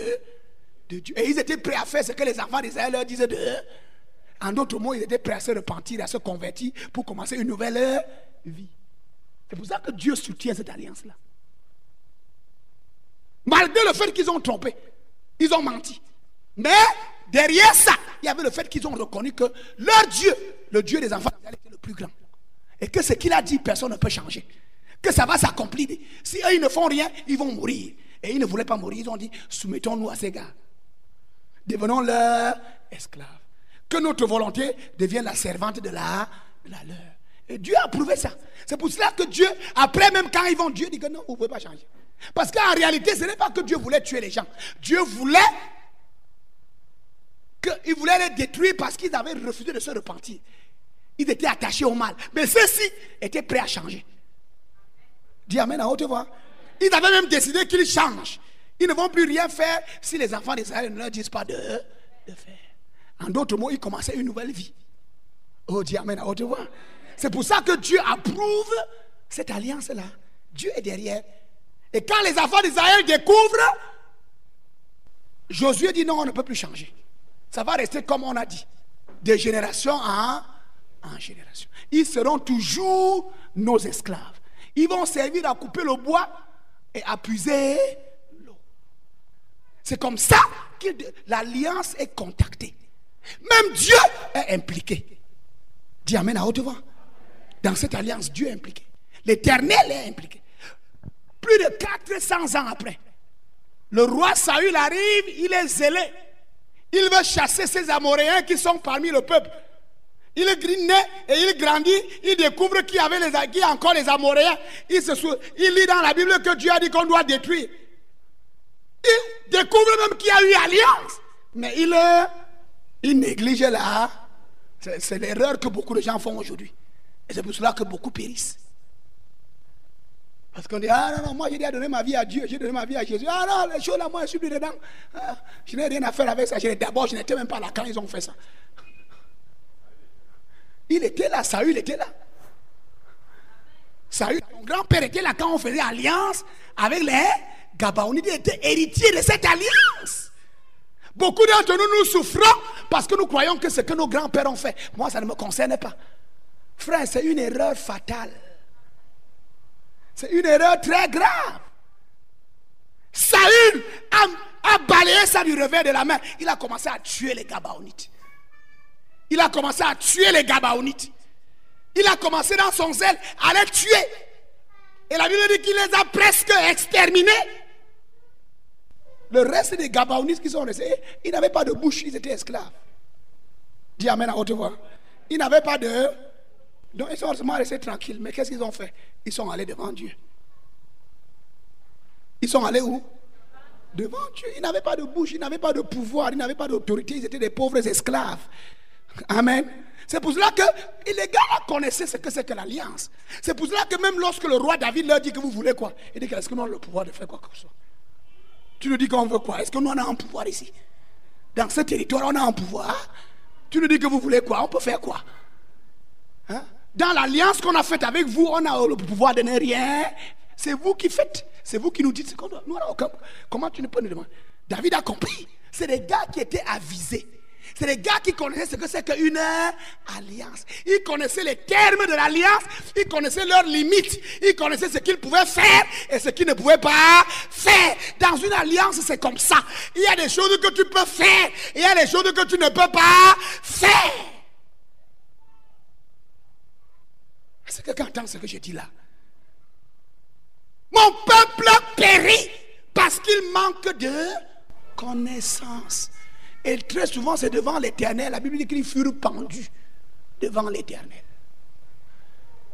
S2: Dieu. Et ils étaient prêts à faire ce que les enfants d'Israël leur disaient de En d'autres mots, ils étaient prêts à se repentir, à se convertir pour commencer une nouvelle vie. C'est pour ça que Dieu soutient cette alliance-là. Malgré le fait qu'ils ont trompé, ils ont menti. Mais derrière ça, il y avait le fait qu'ils ont reconnu que leur Dieu, le Dieu des enfants, était le plus grand. Et que ce qu'il a dit, personne ne peut changer. Que ça va s'accomplir. Si eux, ils ne font rien, ils vont mourir. Et ils ne voulaient pas mourir. Ils ont dit, soumettons-nous à ces gars. Devenons leurs esclaves. Que notre volonté devienne la servante de la, leur. Et Dieu a prouvé ça. C'est pour cela que Dieu, après même quand ils vont, Dieu dit que non, vous ne pouvez pas changer. Parce qu'en réalité, ce n'est pas que Dieu voulait tuer les gens. Dieu voulait qu'il voulait les détruire parce qu'ils avaient refusé de se repentir. Ils étaient attachés au mal. Mais ceux-ci étaient prêts à changer. Dis Amen à haute voix. Ils avaient même décidé qu'ils changent. Ils ne vont plus rien faire si les enfants d'Israël ne leur disent pas de, de faire. En d'autres mots, ils commençaient une nouvelle vie. Oh, dis Amen à haute voix. C'est pour ça que Dieu approuve cette alliance-là. Dieu est derrière. Et quand les enfants d'Israël découvrent, Josué dit non, on ne peut plus changer. Ça va rester comme on a dit, de génération en, en génération. Ils seront toujours nos esclaves. Ils vont servir à couper le bois et à puiser. C'est comme ça que l'alliance est contactée. Même Dieu est impliqué. Dis Amen à haute voix. Dans cette alliance, Dieu est impliqué. L'éternel est impliqué. Plus de 400 ans après, le roi Saül arrive, il est zélé. Il veut chasser ces Amoréens qui sont parmi le peuple. Il naît et il grandit, il découvre qu'il y avait les, encore les Amoréens. Il lit dans la Bible que Dieu a dit qu'on doit détruire. Il découvre même qu'il y a eu alliance. Mais il, il néglige là. C'est l'erreur que beaucoup de gens font aujourd'hui. Et c'est pour cela que beaucoup périssent. Parce qu'on dit, ah non, non, moi j'ai déjà donné ma vie à Dieu, j'ai donné ma vie à Jésus. Ah non, les choses là, moi je suis plus dedans. Ah, je n'ai rien à faire avec ça. D'abord, je n'étais même pas là quand ils ont fait ça. Il était là, Saül était là. Saül, mon grand-père était là quand on faisait alliance avec les Gabaonides. Il était héritier de cette alliance. Beaucoup d'entre nous, nous souffrons parce que nous croyons que ce que nos grands-pères ont fait, moi, ça ne me concerne pas. Frère, c'est une erreur fatale. C'est une erreur très grave. Saül a, a, balayé ça du revers de la main. Il a commencé à tuer les Gabaonites. Il a commencé à tuer les Gabaonites. Il a commencé dans son zèle à les tuer. Et la Bible dit qu'il les a presque exterminés. Le reste des Gabaonites qui sont restés, ils n'avaient pas de bouche, ils étaient esclaves. Dis Amen à haute voix. Ils n'avaient pas de. Donc ils sont forcément restés tranquilles. Mais qu'est-ce qu'ils ont fait? Ils sont allés devant Dieu. Ils sont allés où? Devant Dieu. Ils n'avaient pas de bouche, ils n'avaient pas de pouvoir, ils n'avaient pas d'autorité, ils étaient des pauvres esclaves. Amen. C'est pour cela que les gars connaissaient ce que c'est que l'alliance. C'est pour cela que même lorsque le roi David leur dit que vous voulez quoi, il dit est-ce que nous avons le pouvoir de faire quoi que ce soit? Tu nous dis qu'on veut quoi? Est-ce que nous on a un pouvoir ici? Dans ce territoire, on a un pouvoir Tu nous dis que vous voulez quoi? On peut faire quoi? Hein? Dans l'alliance qu'on a faite avec vous, on a le pouvoir de ne rien. C'est vous qui faites. C'est vous qui nous dites ce qu'on doit. Nous, comment tu ne peux nous demander? David a compris. C'est des gars qui étaient avisés. C'est les gars qui connaissaient ce que c'est qu'une alliance. Ils connaissaient les termes de l'alliance, ils connaissaient leurs limites, ils connaissaient ce qu'ils pouvaient faire et ce qu'ils ne pouvaient pas faire. Dans une alliance, c'est comme ça. Il y a des choses que tu peux faire et il y a des choses que tu ne peux pas faire. Est-ce que quelqu'un entend ce que je dis là? Mon peuple périt parce qu'il manque de connaissance. Et très souvent, c'est devant l'éternel. La Bible dit qu'ils furent pendus devant l'éternel.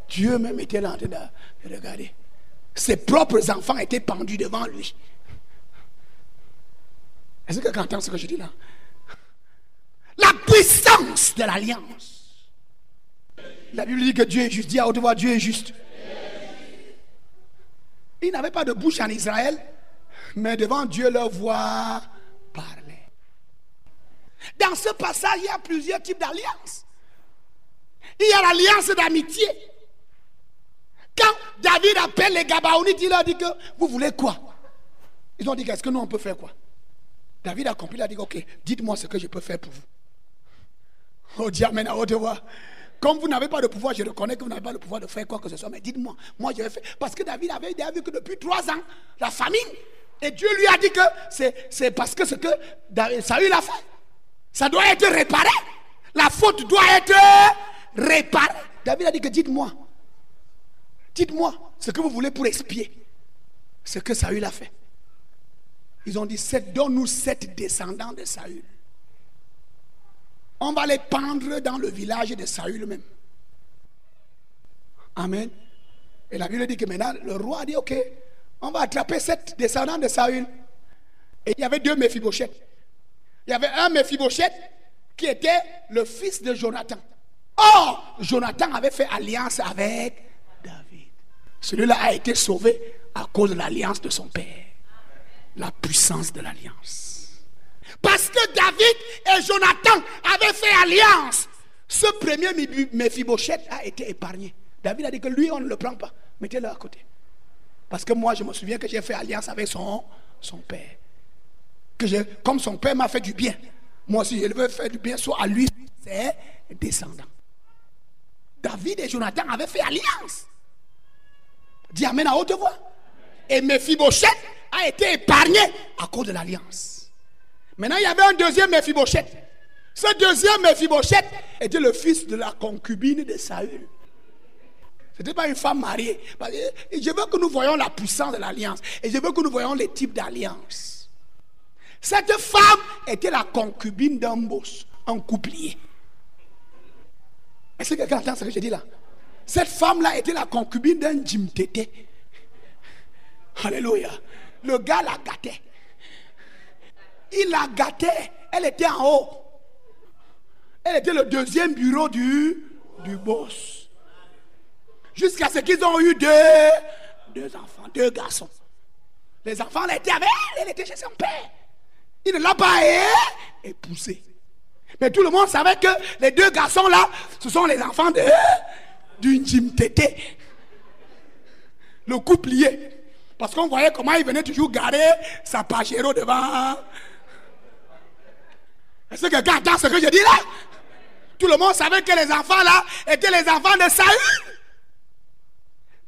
S2: Dieu même était là en train de regarder. Ses propres enfants étaient pendus devant lui. Est-ce que quelqu'un entend ce que je dis là? La puissance de l'alliance. La Bible dit que Dieu est juste. Dis à haute voix, Dieu est juste. Il n'avait pas de bouche en Israël, mais devant Dieu, leur voix parle. Dans ce passage, il y a plusieurs types d'alliances. Il y a l'alliance d'amitié. Quand David appelle les Gabaonites, il leur dit que vous voulez quoi? Ils ont dit qu'est-ce que nous on peut faire quoi? David a compris, il a dit ok, dites-moi ce que je peux faire pour vous. Oh Dieu, à haute voix. Comme vous n'avez pas de pouvoir, je reconnais que vous n'avez pas le pouvoir de faire quoi que ce soit, mais dites-moi, moi je vais faire. Parce que David avait, vu que depuis trois ans, la famine, et Dieu lui a dit que c'est parce que ce que Saül a fait. Ça doit être réparé. La faute doit être réparée. David a dit que dites-moi. Dites-moi ce que vous voulez pour expier ce que Saül a fait. Ils ont dit, donne-nous sept descendants de Saül. On va les pendre dans le village de Saül même. Amen. Et la Bible dit que maintenant, le roi a dit, ok, on va attraper sept descendants de Saül. Et il y avait deux Méphibochettes. Il y avait un Mephibosheth qui était le fils de Jonathan. Or, Jonathan avait fait alliance avec David. Celui-là a été sauvé à cause de l'alliance de son père. La puissance de l'alliance. Parce que David et Jonathan avaient fait alliance. Ce premier Mephibosheth a été épargné. David a dit que lui, on ne le prend pas. Mettez-le à côté. Parce que moi, je me souviens que j'ai fait alliance avec son, son père que comme son père m'a fait du bien, moi aussi je veux faire du bien, soit à lui, ses descendants. David et Jonathan avaient fait alliance. Dis Amen à haute voix. Et Mephibosheth a été épargné à cause de l'alliance. Maintenant, il y avait un deuxième Mephibosheth. Ce deuxième Mephibosheth était le fils de la concubine de Saül. Ce n'était pas une femme mariée. Je veux que nous voyons la puissance de l'alliance. Et je veux que nous voyons les types d'alliance. Cette femme était la concubine d'un boss, un couplier. Est-ce que quelqu'un entend ce que je dis là? Cette femme-là était la concubine d'un Jim Alléluia. Le gars la gâtait. Il la gâtait. Elle était en haut. Elle était le deuxième bureau du, du boss. Jusqu'à ce qu'ils ont eu deux, deux enfants, deux garçons. Les enfants là, étaient avec elle, elle était chez son père. Il ne l'a pas épousé. Mais tout le monde savait que les deux garçons là, ce sont les enfants de d'une Tété. Le couple lié. Parce qu'on voyait comment il venait toujours garer sa pachero devant. Est-ce que quelqu'un entend ce que je dis là? Tout le monde savait que les enfants là étaient les enfants de Saül.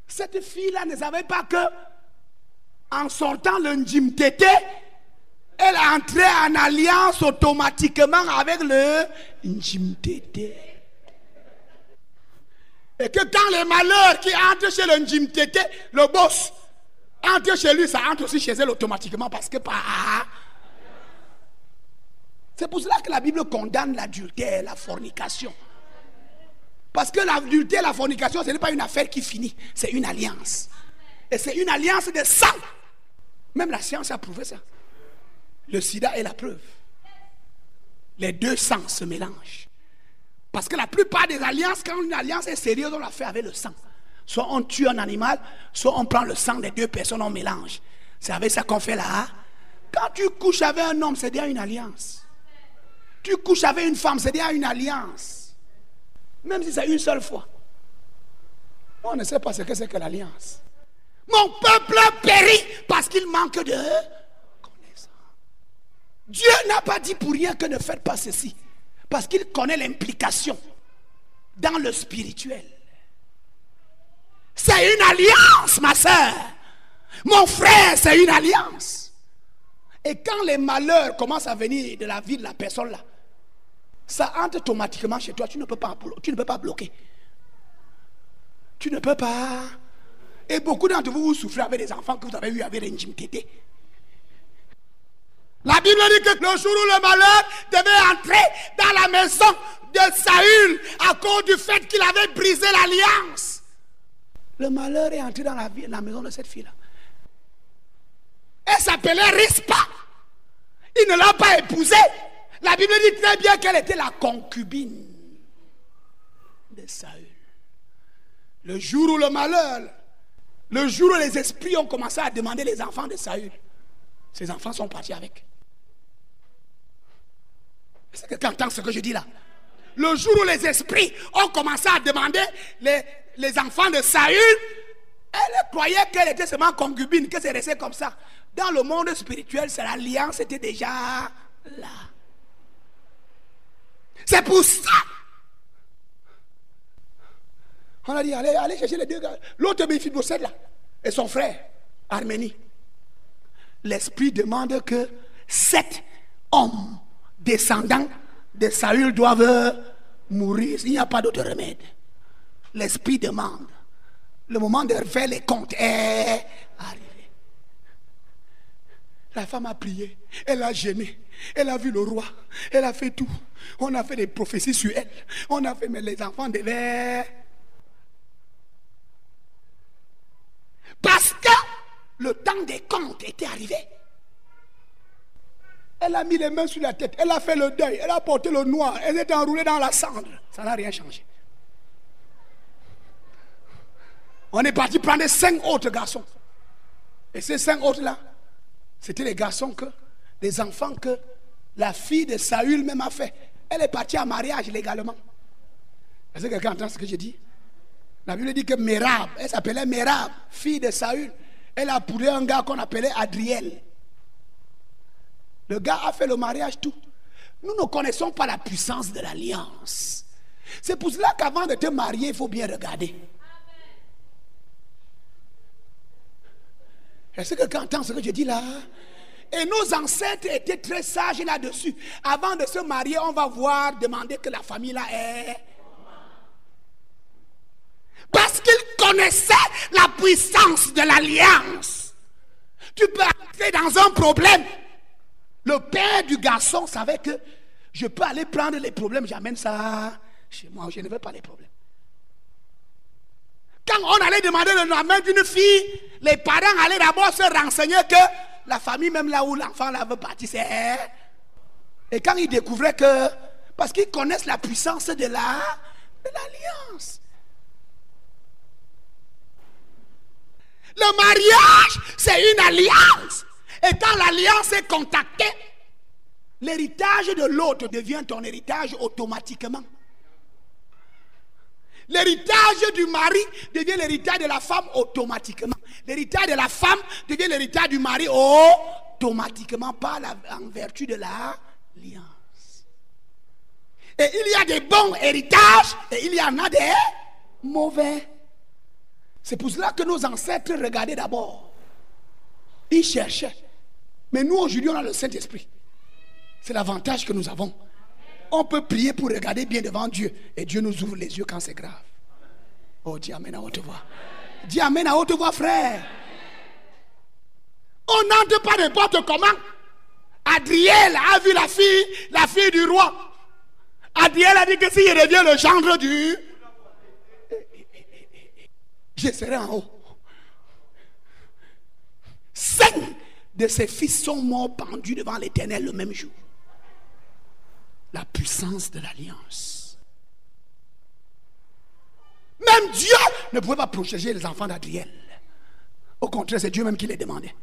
S2: Cette fille-là ne savait pas que, en sortant le Njimtete, elle entrait en alliance automatiquement avec le Njimtete. Et que quand les malheurs qui entrent chez le Njimtete, le boss, entre chez lui, ça entre aussi chez elle automatiquement parce que pas. C'est pour cela que la Bible condamne l'adultère, la fornication. Parce que l'adultère, la fornication, ce n'est pas une affaire qui finit, c'est une alliance. Et c'est une alliance de sang. Même la science a prouvé ça. Le sida est la preuve. Les deux sangs se mélangent. Parce que la plupart des alliances, quand une alliance est sérieuse, on la fait avec le sang. Soit on tue un animal, soit on prend le sang des deux personnes, on mélange. C'est avec ça qu'on fait là. Quand tu couches avec un homme, c'est déjà une alliance. Tu couches avec une femme, c'est déjà une alliance. Même si c'est une seule fois. On ne sait pas ce que c'est que l'alliance. Mon peuple périt parce qu'il manque de. Dieu n'a pas dit pour rien que ne faites pas ceci. Parce qu'il connaît l'implication dans le spirituel. C'est une alliance, ma soeur. Mon frère, c'est une alliance. Et quand les malheurs commencent à venir de la vie de la personne là, ça entre automatiquement chez toi. Tu ne peux pas, tu ne peux pas bloquer. Tu ne peux pas. Et beaucoup d'entre vous, vous souffrez avec des enfants que vous avez eu avec les Tété. La Bible dit que le jour où le malheur devait entrer dans la maison de Saül à cause du fait qu'il avait brisé l'alliance. Le malheur est entré dans la, maison de cette fille-là. Elle s'appelait Rispa. Il ne l'a pas épousée. La Bible dit très bien qu'elle était la concubine de Saül. Le jour où le malheur, le jour où les esprits ont commencé à demander les enfants de Saül, ces enfants sont partis avec. Est-ce que tu entends ce que je dis là Le jour où les esprits ont commencé à demander les, les enfants de Saül, elle croyait qu'elle était seulement concubine, que c'est resté comme ça. Dans le monde spirituel, c'est l'alliance était déjà là. C'est pour ça. On a dit, allez, allez chercher les deux gars. L'autre Méphibosheth là, et son frère, Arménie. L'Esprit demande que sept hommes descendants de Saül doivent mourir. Il n'y a pas d'autre remède. L'Esprit demande. Le moment de faire les comptes est arrivé. La femme a prié, elle a gêné, elle a vu le roi, elle a fait tout. On a fait des prophéties sur elle. On a fait, mais les enfants devaient. Parce que le temps des comptes était arrivé. Elle a mis les mains sur la tête, elle a fait le deuil, elle a porté le noir, elle est enroulée dans la cendre. Ça n'a rien changé. On est parti prendre cinq autres garçons. Et ces cinq autres-là, c'était les garçons que, les enfants que la fille de Saül même a fait. Elle est partie en mariage légalement. Est-ce que quelqu'un entend ce que je dis? La Bible dit que Mérab, elle s'appelait Mérab, fille de Saül. Elle a pourri un gars qu'on appelait Adriel. Le gars a fait le mariage tout. Nous ne connaissons pas la puissance de l'alliance. C'est pour cela qu'avant de te marier, il faut bien regarder. Est-ce que quelqu'un entend ce que je dis là? Et nos ancêtres étaient très sages là-dessus. Avant de se marier, on va voir, demander que la famille là est. Parce qu'ils connaissaient la puissance de l'alliance. Tu peux entrer dans un problème. Le père du garçon savait que je peux aller prendre les problèmes, j'amène ça chez moi. Je ne veux pas les problèmes. Quand on allait demander le nom d'une fille, les parents allaient d'abord se renseigner que la famille, même là où l'enfant veut partir, c'est. Et quand ils découvraient que. Parce qu'ils connaissent la puissance de l'alliance. Le mariage, c'est une alliance. Et quand l'alliance est contactée, l'héritage de l'autre devient ton héritage automatiquement. L'héritage du mari devient l'héritage de la femme automatiquement. L'héritage de la femme devient l'héritage du mari automatiquement, pas en vertu de l'alliance. Et il y a des bons héritages et il y en a des mauvais. C'est pour cela que nos ancêtres regardaient d'abord. Ils cherchaient. Mais nous, aujourd'hui, on a le Saint-Esprit. C'est l'avantage que nous avons. On peut prier pour regarder bien devant Dieu. Et Dieu nous ouvre les yeux quand c'est grave. Oh, dis Amen à haute voix. Dis Amen à haute voix, frère. On n'entre pas n'importe comment. Adriel a vu la fille, la fille du roi. Adriel a dit que s'il revient le gendre du... Je serai en haut. Cinq de ses fils sont morts pendus devant l'éternel le même jour. La puissance de l'alliance. Même Dieu ne pouvait pas protéger les enfants d'Adriel. Au contraire, c'est Dieu même qui les demandait.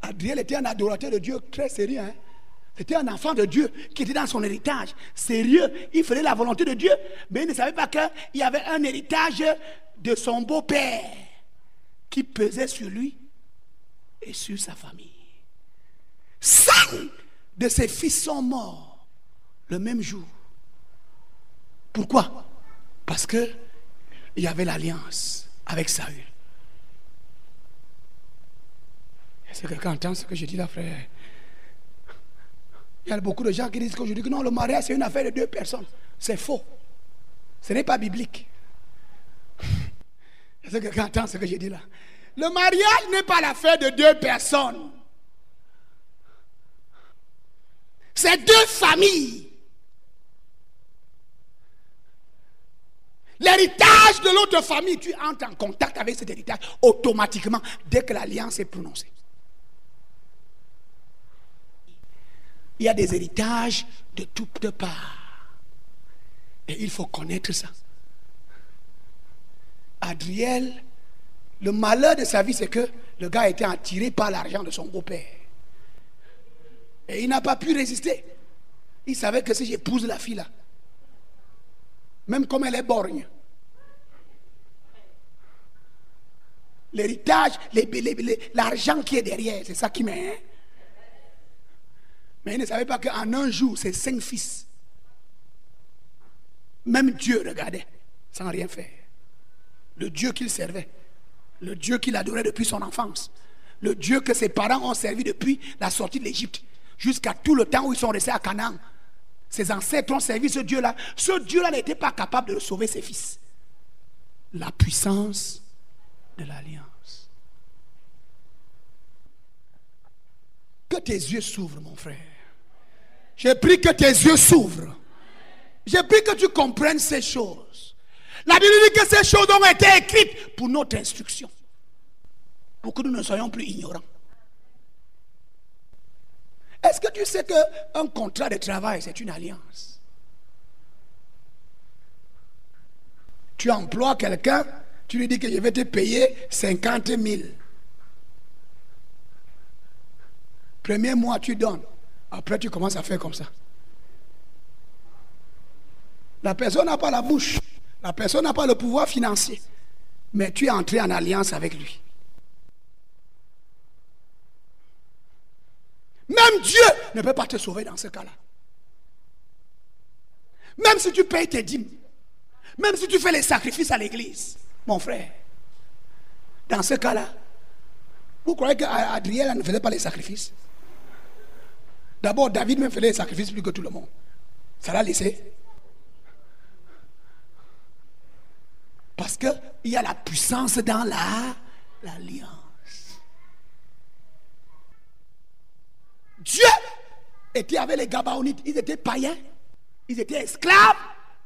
S2: Adriel était un adorateur de Dieu très sérieux. Hein. C'était un enfant de Dieu qui était dans son héritage. Sérieux. Il faisait la volonté de Dieu. Mais il ne savait pas qu'il y avait un héritage de son beau-père qui pesait sur lui et sur sa famille. Cinq de ses fils sont morts le même jour. Pourquoi? Parce que il y avait l'alliance avec Saül. Est-ce que quelqu'un entend ce que je dis là, frère? Il y a beaucoup de gens qui disent qu'aujourd'hui que non, le mariage c'est une affaire de deux personnes. C'est faux. Ce n'est pas biblique. Est-ce que quelqu'un entend ce que je dis là? Le mariage n'est pas l'affaire de deux personnes. C'est deux familles. L'héritage de l'autre famille, tu entres en contact avec cet héritage automatiquement dès que l'alliance est prononcée. Il y a des héritages de toutes parts. Et il faut connaître ça. Adriel, le malheur de sa vie, c'est que le gars a été attiré par l'argent de son beau-père. Et il n'a pas pu résister. Il savait que si j'épouse la fille là, même comme elle est borgne, l'héritage, l'argent qui est derrière, c'est ça qui met. Hein. Mais il ne savait pas qu'en un jour, c'est cinq fils. Même Dieu regardait sans rien faire. Le Dieu qu'il servait, le Dieu qu'il adorait depuis son enfance, le Dieu que ses parents ont servi depuis la sortie de l'Égypte, jusqu'à tout le temps où ils sont restés à Canaan. Ses ancêtres ont servi ce Dieu-là. Ce Dieu-là n'était pas capable de sauver ses fils. La puissance de l'alliance. Que tes yeux s'ouvrent, mon frère. J'ai pris que tes yeux s'ouvrent. J'ai pris que tu comprennes ces choses. La Bible dit que ces choses ont été écrites pour notre instruction. Pour que nous ne soyons plus ignorants. Est-ce que tu sais qu'un contrat de travail, c'est une alliance? Tu emploies quelqu'un, tu lui dis que je vais te payer 50 000. Premier mois, tu donnes. Après, tu commences à faire comme ça. La personne n'a pas la bouche. La personne n'a pas le pouvoir financier. Mais tu es entré en alliance avec lui. Même Dieu ne peut pas te sauver dans ce cas-là. Même si tu payes tes dîmes, même si tu fais les sacrifices à l'église, mon frère, dans ce cas-là, vous croyez qu'Adriel ne faisait pas les sacrifices? D'abord, David même faisait les sacrifices plus que tout le monde. Ça l'a laissé. Parce qu'il y a la puissance dans la l'alliance. Dieu était avec les Gabaonites. Ils étaient païens. Ils étaient esclaves.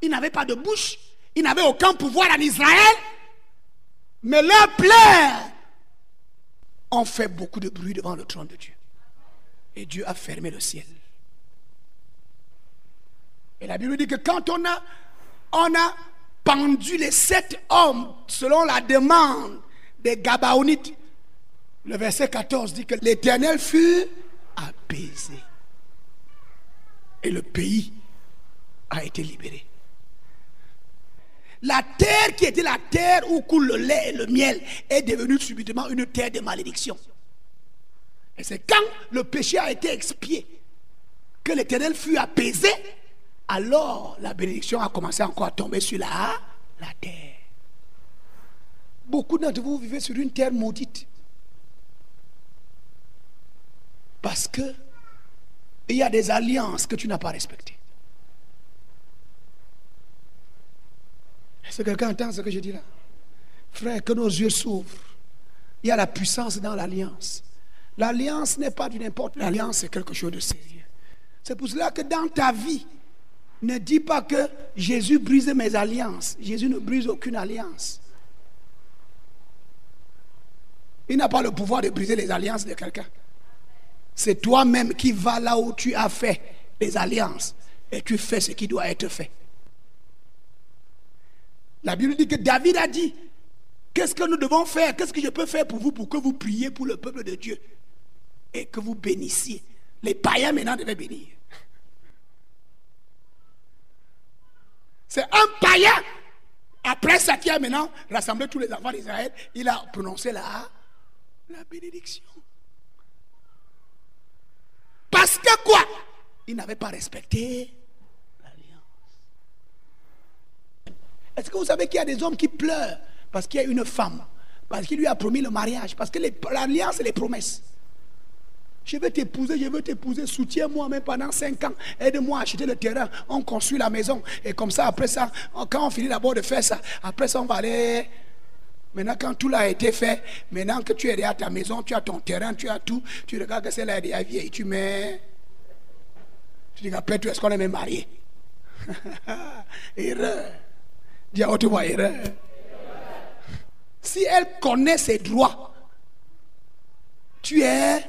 S2: Ils n'avaient pas de bouche. Ils n'avaient aucun pouvoir en Israël. Mais leurs pleurs ont fait beaucoup de bruit devant le trône de Dieu. Et Dieu a fermé le ciel. Et la Bible dit que quand on a, on a pendu les sept hommes selon la demande des Gabaonites, le verset 14 dit que l'Éternel fut apaisé. Et le pays a été libéré. La terre qui était la terre où coule le lait et le miel est devenue subitement une terre de malédiction. Et c'est quand le péché a été expié que l'Éternel fut apaisé, alors la bénédiction a commencé encore à tomber sur la, la terre. Beaucoup d'entre vous vivez sur une terre maudite. Parce que il y a des alliances que tu n'as pas respectées. Est-ce que quelqu'un entend ce que je dis là? Frère, que nos yeux s'ouvrent. Il y a la puissance dans l'alliance. L'alliance n'est pas du n'importe. L'alliance, c'est quelque chose de sérieux. C'est pour cela que dans ta vie, ne dis pas que Jésus brise mes alliances. Jésus ne brise aucune alliance. Il n'a pas le pouvoir de briser les alliances de quelqu'un. C'est toi-même qui vas là où tu as fait les alliances et tu fais ce qui doit être fait. La Bible dit que David a dit, qu'est-ce que nous devons faire? Qu'est-ce que je peux faire pour vous pour que vous priez pour le peuple de Dieu et que vous bénissiez? Les païens maintenant devaient bénir. C'est un païen, après ça qui a maintenant rassemblé tous les enfants d'Israël, il a prononcé la, la bénédiction. Parce que quoi? Il n'avait pas respecté Est-ce que vous savez qu'il y a des hommes qui pleurent parce qu'il y a une femme, parce qu'il lui a promis le mariage, parce que l'alliance et les promesses? Je vais t'épouser, je veux t'épouser, soutiens-moi même pendant 5 ans, aide-moi à acheter le terrain, on construit la maison, et comme ça, après ça, quand on finit d'abord de faire ça, après ça, on va aller. Maintenant, quand tout a été fait, maintenant que tu es à ta maison, tu as ton terrain, tu as tout, tu regardes que celle-là est déjà vieille, tu mets. Tu dis, après, est-ce qu'on est même marié Erreur. Dis à haute voix, erreur. Si elle connaît ses droits, tu es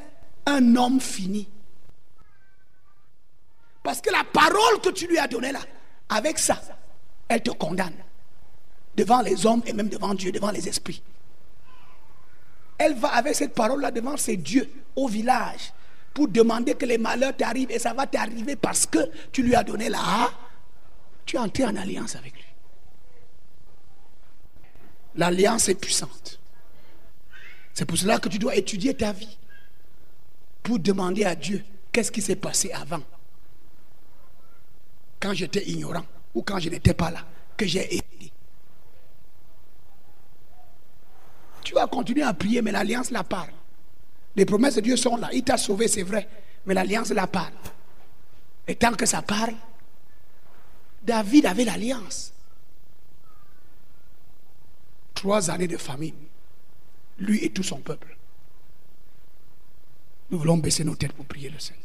S2: un homme fini. Parce que la parole que tu lui as donnée là, avec ça, elle te condamne. Devant les hommes et même devant Dieu, devant les esprits. Elle va avec cette parole-là devant ses dieux au village pour demander que les malheurs t'arrivent et ça va t'arriver parce que tu lui as donné là. Tu es entré en alliance avec lui. L'alliance est puissante. C'est pour cela que tu dois étudier ta vie pour demander à Dieu qu'est-ce qui s'est passé avant? Quand j'étais ignorant ou quand je n'étais pas là, que j'ai aidé. Tu vas continuer à prier, mais l'alliance la parle. Les promesses de Dieu sont là. Il t'a sauvé, c'est vrai, mais l'alliance la parle. Et tant que ça parle, David avait l'alliance trois années de famine, lui et tout son peuple. Nous voulons baisser nos têtes pour prier le Seigneur.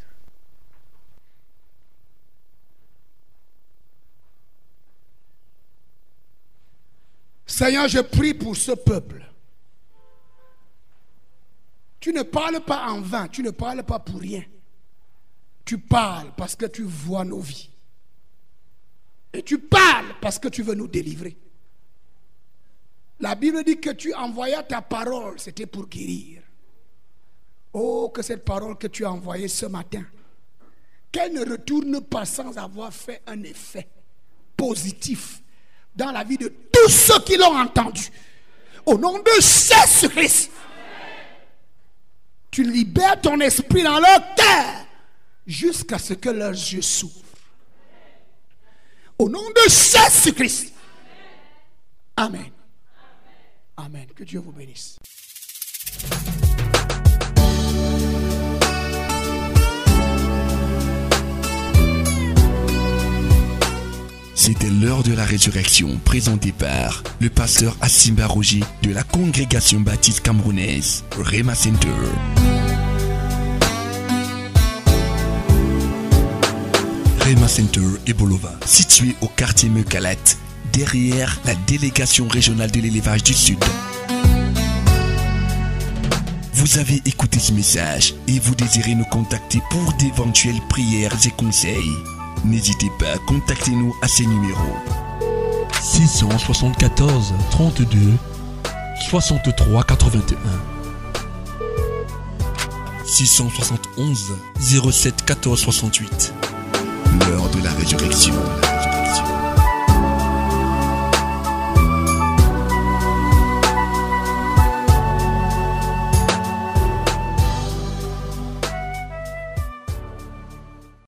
S2: Seigneur, je prie pour ce peuple. Tu ne parles pas en vain, tu ne parles pas pour rien. Tu parles parce que tu vois nos vies. Et tu parles parce que tu veux nous délivrer. La Bible dit que tu envoyais ta parole, c'était pour guérir. Oh, que cette parole que tu as envoyée ce matin, qu'elle ne retourne pas sans avoir fait un effet positif dans la vie de tous ceux qui l'ont entendu. Au nom de Jésus-Christ, tu libères ton esprit dans leur cœur jusqu'à ce que leurs yeux s'ouvrent. Au nom de Jésus-Christ. Amen. Amen. Que Dieu vous bénisse.
S1: C'était l'heure de la résurrection présentée par le pasteur Assimba Roger de la congrégation baptiste camerounaise Rema Center. Rema Center et Bolova, situé au quartier Mekalat, derrière la délégation régionale de l'élevage du Sud. Vous avez écouté ce message et vous désirez nous contacter pour d'éventuelles prières et conseils. N'hésitez pas à contacter nous à ces numéros.
S4: 674 32 63 81
S1: 671 07 14 68. L'heure de la résurrection.